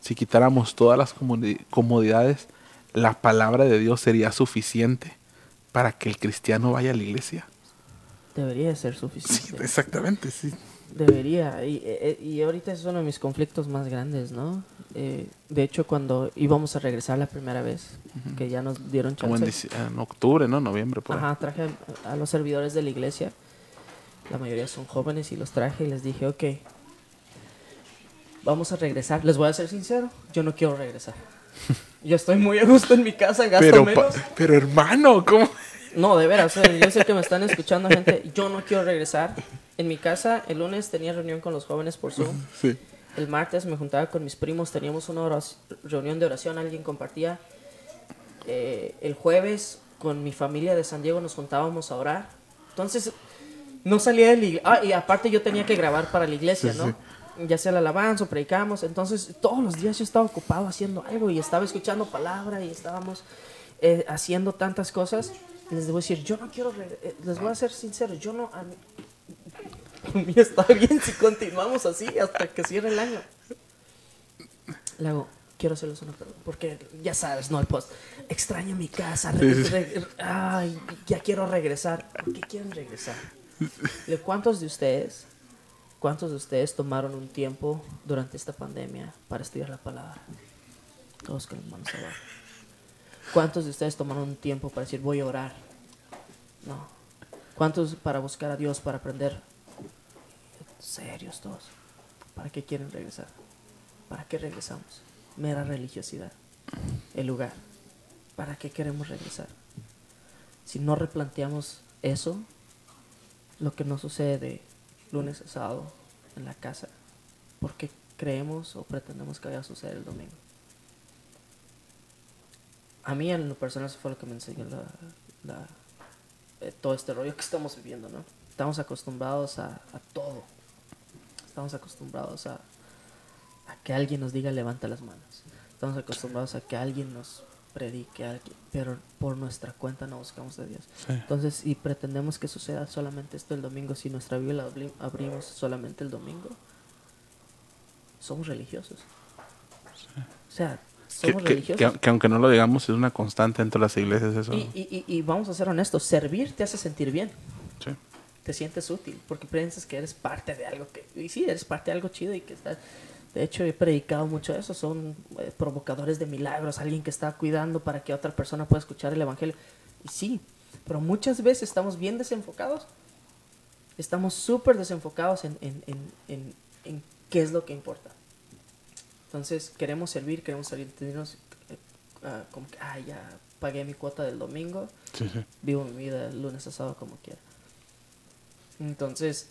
si quitáramos todas las comodidades, la palabra de Dios sería suficiente para que el cristiano vaya a la iglesia. Debería ser suficiente. Sí, exactamente, sí. Debería. Y, eh, y, ahorita es uno de mis conflictos más grandes, ¿no? Eh, de hecho, cuando íbamos a regresar la primera vez, que ya nos dieron chance. Como en, octubre, ¿no? Noviembre, por Ajá, traje a los servidores de la iglesia. La mayoría son jóvenes y los traje y les dije, ok, vamos a regresar. Les voy a ser sincero, yo no quiero regresar. Yo estoy muy a gusto en mi casa, gasto pero, menos. Pero hermano, ¿cómo? No, de veras, yo sé que me están escuchando gente. Yo no quiero regresar. En mi casa, el lunes tenía reunión con los jóvenes por Zoom. Sí. El martes me juntaba con mis primos, teníamos una reunión de oración, alguien compartía. Eh, el jueves con mi familia de San Diego nos juntábamos a orar. Entonces, no salía de la iglesia. Ah, y aparte yo tenía que grabar para la iglesia, ¿no? Ya sea la alabanza o predicamos. Entonces, todos los días yo estaba ocupado haciendo algo y estaba escuchando palabra y estábamos eh, haciendo tantas cosas. Les debo decir, yo no quiero, eh, les voy a ser sincero, yo no, a mí, *laughs* está bien si continuamos así hasta que cierre el año. Le hago, quiero hacerles una pregunta, porque ya sabes, no, pues, extraño mi casa, ay, ya quiero regresar. ¿Por qué quieren regresar? *laughs* ¿Cuántos de ustedes ¿Cuántos de ustedes tomaron un tiempo durante esta pandemia para estudiar la palabra? Todos con las manos abajo. ¿Cuántos de ustedes tomaron un tiempo para decir voy a orar? No. ¿Cuántos para buscar a Dios, para aprender? Serios todos. ¿Para qué quieren regresar? ¿Para qué regresamos? Mera religiosidad. El lugar. ¿Para qué queremos regresar? Si no replanteamos eso, lo que no sucede lunes sábado en la casa porque creemos o pretendemos que vaya a suceder el domingo. A mí en lo personal eso fue lo que me enseñó eh, todo este rollo que estamos viviendo, ¿no? Estamos acostumbrados a, todo. Estamos acostumbrados a, a que alguien nos diga levanta las manos. Estamos acostumbrados a que alguien nos predique alguien, pero por nuestra cuenta no buscamos de Dios. Entonces, si pretendemos que suceda solamente esto el domingo, si nuestra Biblia abrimos solamente el domingo, somos religiosos. O sea, somos religiosos. Que, aunque no lo digamos, es una constante entre las iglesias eso. Y, y, y, vamos a ser honestos, servir te hace sentir bien. Te sientes útil, porque piensas que eres parte de algo que... Y sí, eres parte de algo chido y que estás de hecho, he predicado mucho eso. Son eh, provocadores de milagros, alguien que está cuidando para que otra persona pueda escuchar el Evangelio. Y sí, pero muchas veces estamos bien desenfocados. Estamos súper desenfocados en, en, en, en, qué es lo que importa. Entonces, queremos servir, queremos salir, tenernos eh, ah, como que, ah, ya pagué mi cuota del domingo, vivo mi vida el lunes a sábado como quiera. Entonces,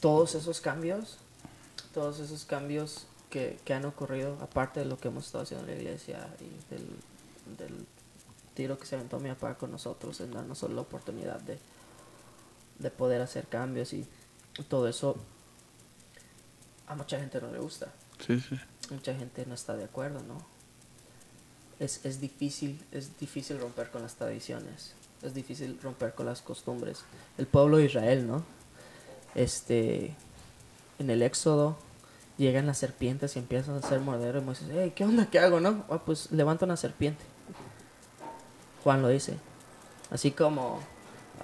todos esos cambios, todos esos cambios que, que, han ocurrido, aparte de lo que hemos estado haciendo en la iglesia y del, del tiro que se aventó mi papá con nosotros, en darnos la oportunidad de, de poder hacer cambios y todo eso, a mucha gente no le gusta. Sí, sí. Mucha gente no está de acuerdo, ¿no? es, es difícil, es difícil romper con las tradiciones, es difícil romper con las costumbres. El pueblo de Israel, ¿no? Este, en el Éxodo llegan las serpientes y empiezan a hacer mordero y Moisés, hey, ¿qué onda? ¿Qué hago, no? Ah, pues levanta una serpiente. Juan lo dice. Así como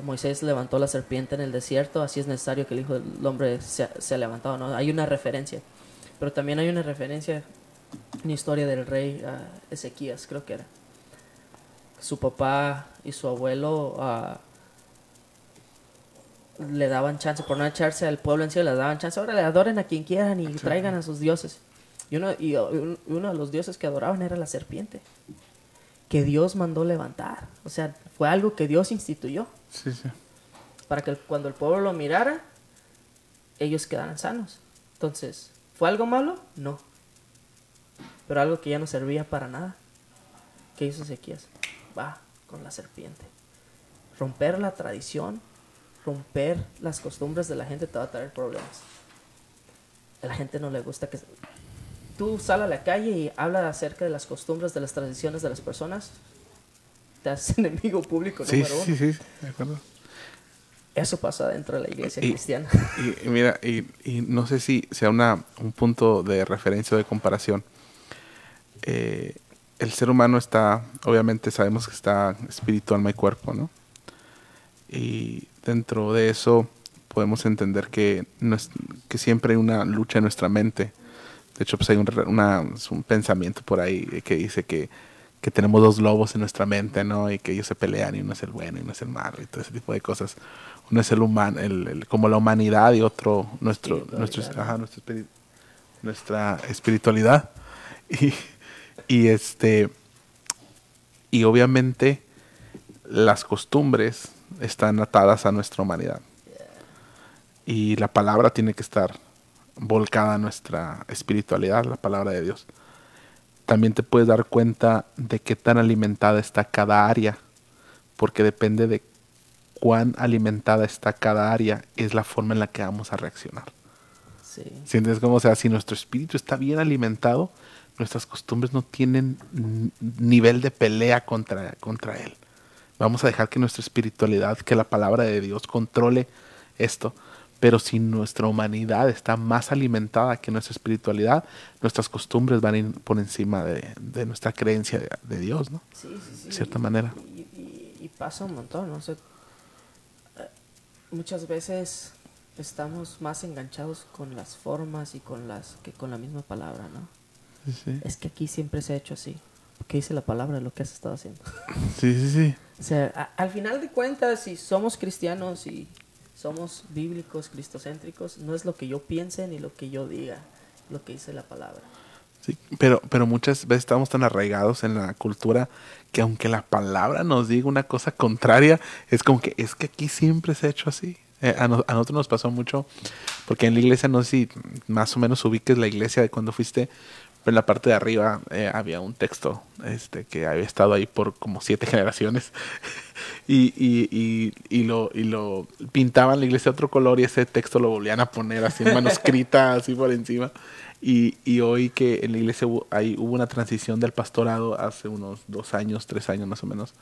Moisés levantó la serpiente en el desierto, así es necesario que el Hijo del Hombre sea, levantado, ¿no? Hay una referencia. Pero también hay una referencia en la historia del rey ah, Ezequías, creo que era. Su papá y su abuelo ah, le daban chance, por no echarse al pueblo en sí, le daban chance. Ahora le adoren a quien quieran y traigan a sus dioses. Y uno, y uno de los dioses que adoraban era la serpiente, que Dios mandó levantar. O sea, fue algo que Dios instituyó. Sí, sí. Para que cuando el pueblo lo mirara, ellos quedaran sanos. Entonces, ¿fue algo malo? No. Pero algo que ya no servía para nada. ¿Qué hizo Ezequías? Va con la serpiente. Romper la tradición romper las costumbres de la gente te va a traer problemas. A la gente no le gusta que... Tú sal a la calle y habla acerca de las costumbres, de las tradiciones de las personas, te haces *laughs* enemigo público Sí, número uno. sí, sí, de acuerdo. Eso pasa dentro de la iglesia Y- cristiana. Y, y mira, y, y no sé si sea una, un punto de referencia o de comparación. Eh, el ser humano está, obviamente sabemos que está espíritu, alma y cuerpo, ¿no? Y dentro de eso podemos entender que, no es- que siempre hay una lucha en nuestra mente. De hecho, pues hay un, una- un pensamiento por ahí que dice que, que tenemos dos lobos en nuestra mente, ¿no? Y que ellos se pelean y uno es el bueno y uno es el malo y todo ese tipo de cosas. Uno es el humano, el, el- como la humanidad y otro nuestro, nuestro, ajá, nuestro espiri- nuestra espiritualidad. *laughs* Y, y este y obviamente las costumbres están atadas a nuestra humanidad. Y la palabra tiene que estar volcada a nuestra espiritualidad, la palabra de Dios. También te puedes dar cuenta de qué tan alimentada está cada área, porque depende de cuán alimentada está cada área, es la forma en la que vamos a reaccionar. Sí. ¿Sientes cómo? O sea, si nuestro espíritu está bien alimentado, nuestras costumbres no tienen nivel de pelea contra, contra él. Vamos a dejar que nuestra espiritualidad, que la palabra de Dios controle esto. Pero si nuestra humanidad está más alimentada que nuestra espiritualidad, nuestras costumbres van a ir por encima de, de nuestra creencia de, de Dios, ¿no? Sí, sí, sí. De cierta manera. Y, y- y pasa un montón, ¿no? Sea, eh, muchas veces estamos más enganchados con las formas y con las que con la misma palabra, ¿no? Sí, sí. Es que aquí siempre se ha hecho así. ¿Qué dice la palabra de lo que has estado haciendo? Sí, sí, sí. O sea, a- al final de cuentas, si somos cristianos y somos bíblicos, cristocéntricos, no es lo que yo piense ni lo que yo diga, lo que dice la palabra. Sí, pero, pero muchas veces estamos tan arraigados en la cultura que aunque la palabra nos diga una cosa contraria, es como que es que aquí siempre se ha hecho así. Eh, a, no- a nosotros nos pasó mucho, porque en la iglesia, no sé si más o menos ubiques la iglesia de cuando fuiste, en la parte de arriba eh, había un texto este, que había estado ahí por como siete *laughs* generaciones y, y, y, y lo, y lo pintaban la iglesia de otro color y ese texto lo volvían a poner así en manuscrita, *laughs* así por encima. Y, y hoy que en la iglesia hubo, ahí hubo una transición del pastorado hace unos dos años, tres años más o menos,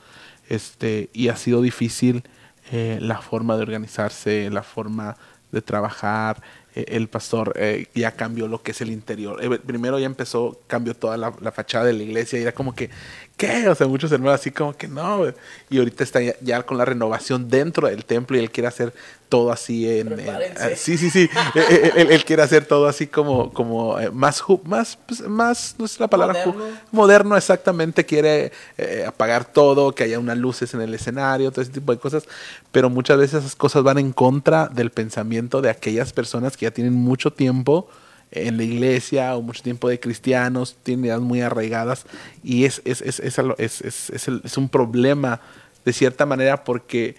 este, y ha sido difícil eh, la forma de organizarse, la forma de trabajar. Eh, el pastor eh, ya cambió lo que es el interior. Eh, primero ya empezó, cambió toda la, fachada de la iglesia y era como que, ¿qué? O sea, muchos hermanos así como que no. Y ahorita está ya con la renovación dentro del templo y él quiere hacer todo así en... ah, sí, sí, sí. *laughs* Eh, eh, él, él quiere hacer todo así como, como eh, más, más, pues, más, no sé la palabra, Moderno. moderno exactamente, quiere eh, apagar todo, que haya unas luces en el escenario, todo ese tipo de cosas, pero muchas veces esas cosas van en contra del pensamiento de aquellas personas que ya tienen mucho tiempo en la iglesia o mucho tiempo de cristianos, tienen ideas muy arraigadas y es, es, es, es, es- es- es es un problema de cierta manera porque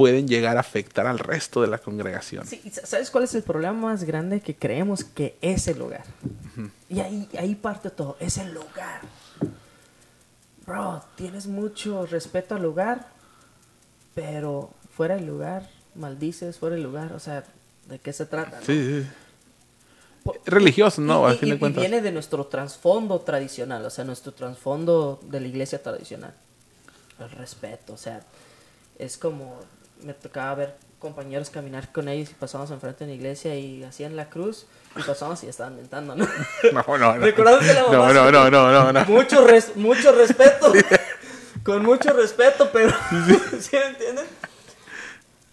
pueden llegar a afectar al resto de la congregación. Sí, y sa- ¿sabes cuál es el problema más grande? Que creemos que es el lugar. Y ahí, ahí parte todo, es el lugar. Bro, tienes mucho respeto al lugar, pero fuera del lugar, maldices, fuera del lugar, o sea, ¿de qué se trata? no? Sí, sí. religiosos, ¿no? Y, Al fin y- de y cuentas. viene de nuestro trasfondo tradicional, o sea, nuestro trasfondo de la iglesia tradicional. El respeto, o sea, es como me tocaba ver compañeros caminar con ellos y pasábamos enfrente de la iglesia y hacían la cruz y pasábamos y estaban mentando, ¿no? *laughs* No, no, no. Recordando que la mamá No, no, no, no, no, mucho, res- mucho respeto. *laughs* Con mucho respeto, pero. ¿Sí *laughs* me entienden?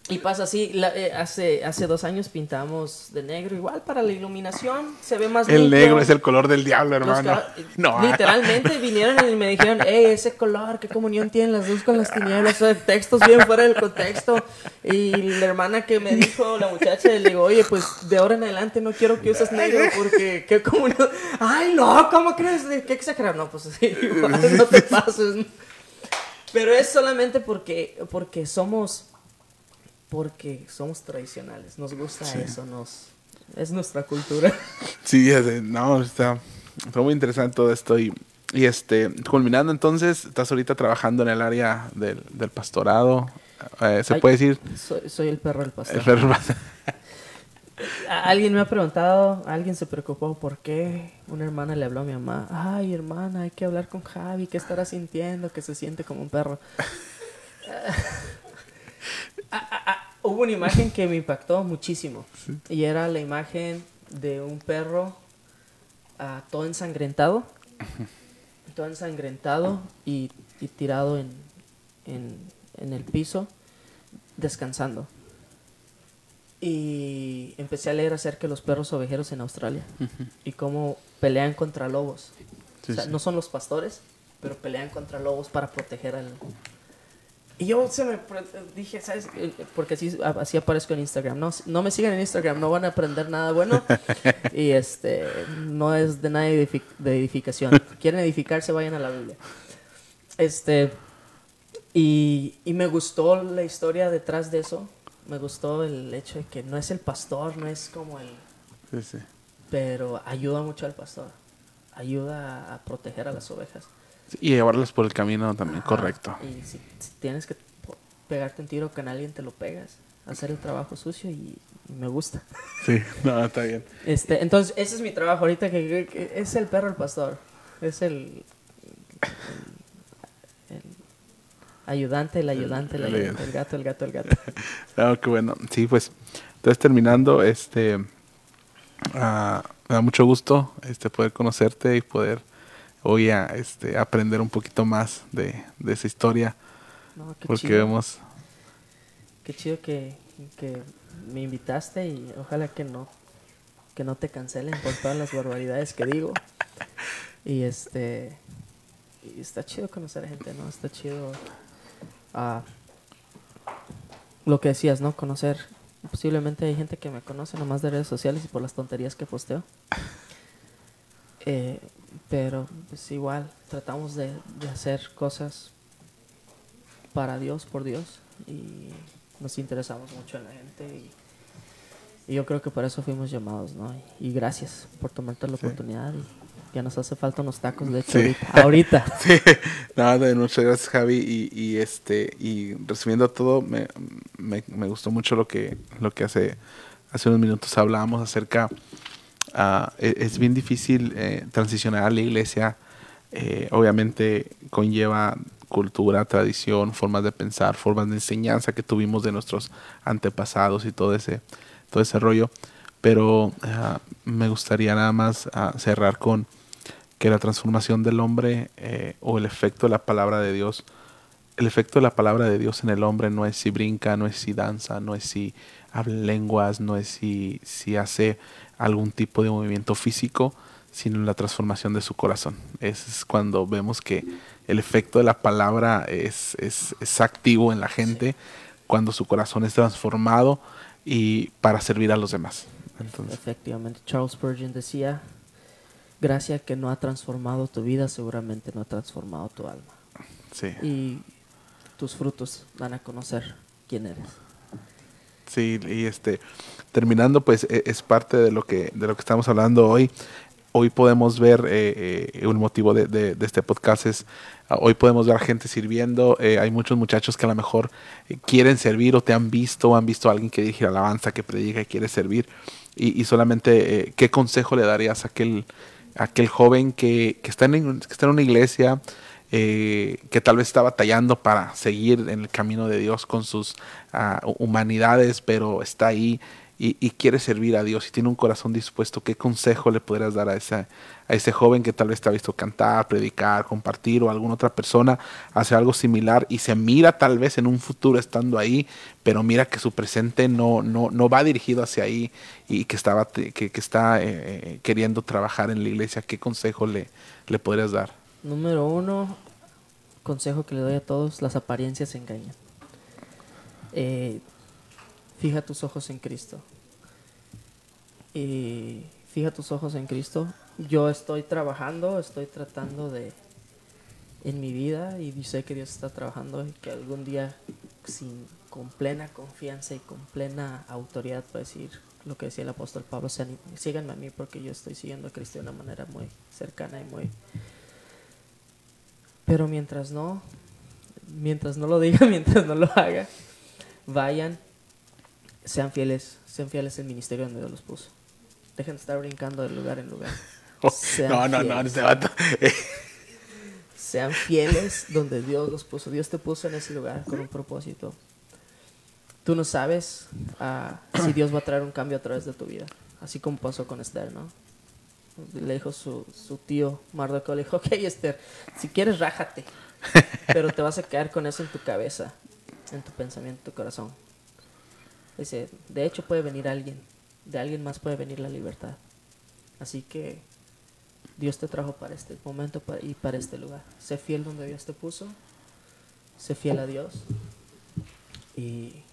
Y pasa así, la- eh, hace, hace dos años pintamos de negro, igual para la iluminación, se ve más El limpio. negro es el color del diablo, hermano. *laughs* No. Literalmente vinieron y me dijeron, hey, ese color, qué comunión tienen las dos con las tinieblas, o sea, textos bien fuera del contexto. Y la hermana que me dijo, la muchacha, le digo, oye, pues de ahora en adelante no quiero que uses negro porque qué comunión. Ay, no, ¿cómo crees? ¿Qué exagerar? No, pues sí, igual, no te *laughs* pases. Pero es solamente porque, porque somos, porque somos tradicionales, nos gusta eso, nos, es nuestra cultura. *laughs* Sí, no, está, está muy interesante todo esto. Y, y este, culminando entonces, estás ahorita trabajando en el área del, del pastorado. Eh, ¿Se Ay. puede decir? Soy, soy el perro del pastor. El perro- *laughs* A- Alguien me ha preguntado, alguien se preocupó por qué una hermana le habló a mi mamá. Ay, hermana, hay que hablar con Javi, ¿qué estará sintiendo? Que se siente como un perro. *laughs* Ah, ah, ah, hubo una imagen que me impactó muchísimo. Y era la imagen de un perro todo ensangrentado. Todo ensangrentado y, y tirado en, en, en el piso, descansando. Y empecé a leer acerca de los perros ovejeros en Australia y cómo pelean contra lobos. Sí, o sea, sí. no son los pastores, pero pelean contra lobos para proteger al... Y yo se me dije, ¿sabes? Porque así, así aparezco en Instagram. No, no me sigan en Instagram, no van a aprender nada bueno. *laughs* y este, no es de nada edific- de edificación. *laughs* Quieren edificarse, vayan a la Biblia. Este, y, y me gustó la historia detrás de eso. Me gustó el hecho de que no es el pastor, no es como el... Sí, sí. Pero ayuda mucho al pastor. Ayuda a proteger a las ovejas. Y llevarlas por el camino también, Ajá. correcto. Y si, si tienes que pegarte un tiro con alguien, te lo pegas. Hacer el trabajo sucio y, y me gusta. *laughs* Sí, no, está bien. Este, entonces, ese es mi trabajo ahorita, que, que- que es el perro el pastor. Es el, el- el ayudante, el ayudante, el, El ayudante, el gato, el gato, el gato. *laughs* Ah, qué bueno. Sí, pues, entonces terminando, este, ah, me da mucho gusto este, poder conocerte y poder hoy a, este, aprender un poquito más de, de esa historia, No, porque chido. vemos, Qué chido que, que me invitaste y ojalá que no que no te cancelen por todas las barbaridades que digo. Y este y está chido conocer a gente, ¿no? Está chido ah, lo que decías, ¿no? Conocer. Posiblemente hay gente que me conoce nomás de redes sociales y por las tonterías que posteo. *laughs* Eh, pero pues igual tratamos de, de hacer cosas para Dios, por Dios, y nos interesamos mucho en la gente. Y, y yo creo que para eso fuimos llamados, ¿no? Y, y gracias por tomarte la oportunidad. Y ya nos hace falta unos tacos, de hecho, Sí. ahorita. ahorita. *laughs* Sí, nada, de muchas gracias Javi y, y este y resumiendo todo me, me, me gustó mucho lo que lo que hace hace unos minutos hablábamos acerca ah, e- es, bien difícil eh, transicionar a la iglesia. Eh, obviamente conlleva cultura tradición formas de pensar formas de enseñanza que tuvimos de nuestros antepasados y todo ese todo ese rollo. Pero ah, me gustaría nada más ah, cerrar con que la transformación del hombre eh, o el efecto de la palabra de Dios, el efecto de la palabra de Dios en el hombre no es si brinca, no es si danza, no es si habla lenguas, no es si, si hace algún tipo de movimiento físico, sino la transformación de su corazón. Es cuando vemos que el efecto de la palabra es, es, es activo en la gente, cuando su corazón es transformado y para servir a los demás. Entonces, Efectivamente, Charles Spurgeon decía, gracia que no ha transformado tu vida, seguramente no ha transformado tu alma. sí. Y tus frutos dan a conocer quién eres. Sí, y este terminando pues e- es parte de lo que de lo que estamos hablando hoy. hoy podemos ver, eh, eh, un motivo de, de- de este podcast es, hoy podemos ver a gente sirviendo, eh, hay muchos muchachos que a lo mejor eh, quieren servir o te han visto, o han visto a alguien que dirige alabanza, que predica y quiere servir, y, y solamente, eh, ¿qué consejo le darías a aquel, a aquel joven que, que está en, que está en una iglesia, eh, que tal vez está batallando para seguir en el camino de Dios con sus ah, humanidades, pero está ahí y, y quiere servir a Dios y tiene un corazón dispuesto, ¿qué consejo le podrías dar a, esa, a ese joven que tal vez te ha visto cantar, predicar, compartir o alguna otra persona hace algo similar y se mira tal vez en un futuro estando ahí, pero mira que su presente no, no, no va dirigido hacia ahí y que, estaba, que, que está eh, eh, queriendo trabajar en la iglesia? ¿Qué consejo le, le podrías dar? Número uno, consejo que le doy a todos, las apariencias engañan. Eh, fija tus ojos en Cristo. Y fija tus ojos en Cristo. Yo estoy trabajando, estoy tratando de en mi vida y sé que Dios está trabajando y que algún día sin con plena confianza y con plena autoridad puedo decir lo que decía el apóstol Pablo, "Sean- síganme a mí porque yo estoy siguiendo a Cristo de una manera muy cercana y muy pero mientras no, mientras no lo diga, *laughs* mientras no lo haga, vayan, sean fieles, sean fieles al ministerio donde Dios los puso. Dejen de estar brincando de lugar en lugar. *laughs* Sean no, no, no, fieles. este vato. *laughs* Sean fieles donde Dios los puso. Dios te puso en ese lugar con un propósito. Tú no sabes ah, si Dios va a traer un cambio a través de tu vida. Así como pasó con Esther, ¿no? Le dijo su, su tío Mardoqueo, le dijo, ok Esther, si quieres rájate, *laughs* pero te vas a quedar con eso en tu cabeza, en tu pensamiento, en tu corazón. Dice, de hecho puede venir alguien, de alguien más puede venir la libertad. Así que Dios te trajo para este momento y para este lugar. Sé fiel donde Dios te puso, sé fiel a Dios y,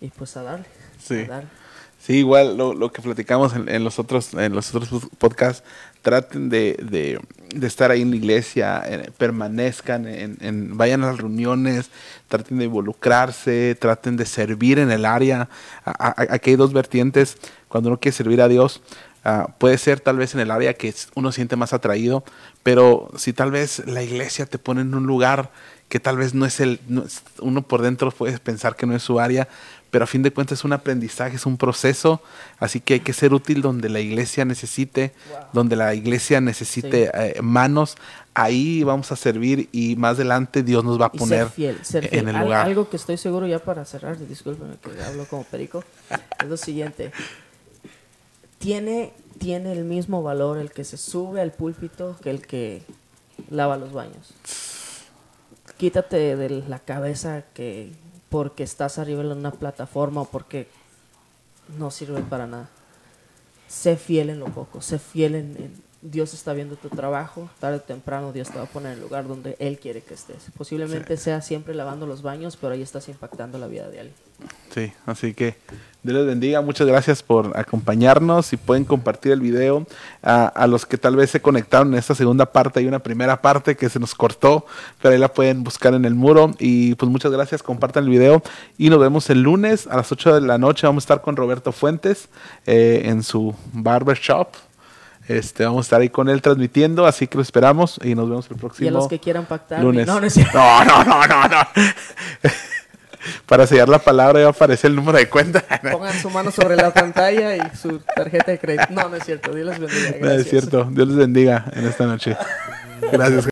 y pues a darle. Sí. A darle. Sí, igual lo, lo que platicamos en, en los otros en los otros podcasts, traten de, de- de estar ahí en la iglesia, eh, permanezcan, en, vayan a las reuniones, traten de involucrarse, traten de servir en el área. A- a- Aquí hay dos vertientes. Cuando uno quiere servir a Dios, ah, puede ser tal vez en el área que uno siente más atraído, pero si tal vez la iglesia te pone en un lugar que tal vez no es el, no uno por dentro puede pensar que no es su área, pero a fin de cuentas es un aprendizaje, es un proceso, así que hay que ser útil donde la iglesia necesite, Wow. donde la iglesia necesite eh, manos, ahí vamos a servir y más adelante Dios nos va a poner ser fiel, ser en fiel. el Al- lugar. Algo que estoy seguro ya para cerrar, discúlpeme que hablo como perico, es lo siguiente. Tiene, tiene el mismo valor el que se sube al púlpito que el que lava los baños. Quítate de la cabeza que porque estás arriba en una plataforma o porque no sirve para nada. Sé fiel en lo poco, sé fiel en, en- Dios está viendo tu trabajo, tarde o temprano Dios te va a poner en el lugar donde Él quiere que estés. Posiblemente sea siempre lavando los baños, pero ahí estás impactando la vida de alguien. Sí, así que Dios les bendiga. Muchas gracias por acompañarnos. Si pueden compartir el video a, a los que tal vez se conectaron en esta segunda parte, hay una primera parte que se nos cortó, pero ahí la pueden buscar en el muro. Y pues muchas gracias, compartan el video y nos vemos el lunes a las 8 de la noche. Vamos a estar con Roberto Fuentes eh, en su barber shop. Este, vamos a estar ahí con él transmitiendo, así que lo esperamos y nos vemos el próximo y a los que quieran pactar, lunes. no, no, no, no, no. *laughs* Para sellar la palabra ya aparece el número de cuenta. *laughs* pongan su mano sobre la pantalla y su tarjeta de crédito. No, no es cierto. Dios les bendiga. No, es cierto. Dios les bendiga en esta noche. Gracias.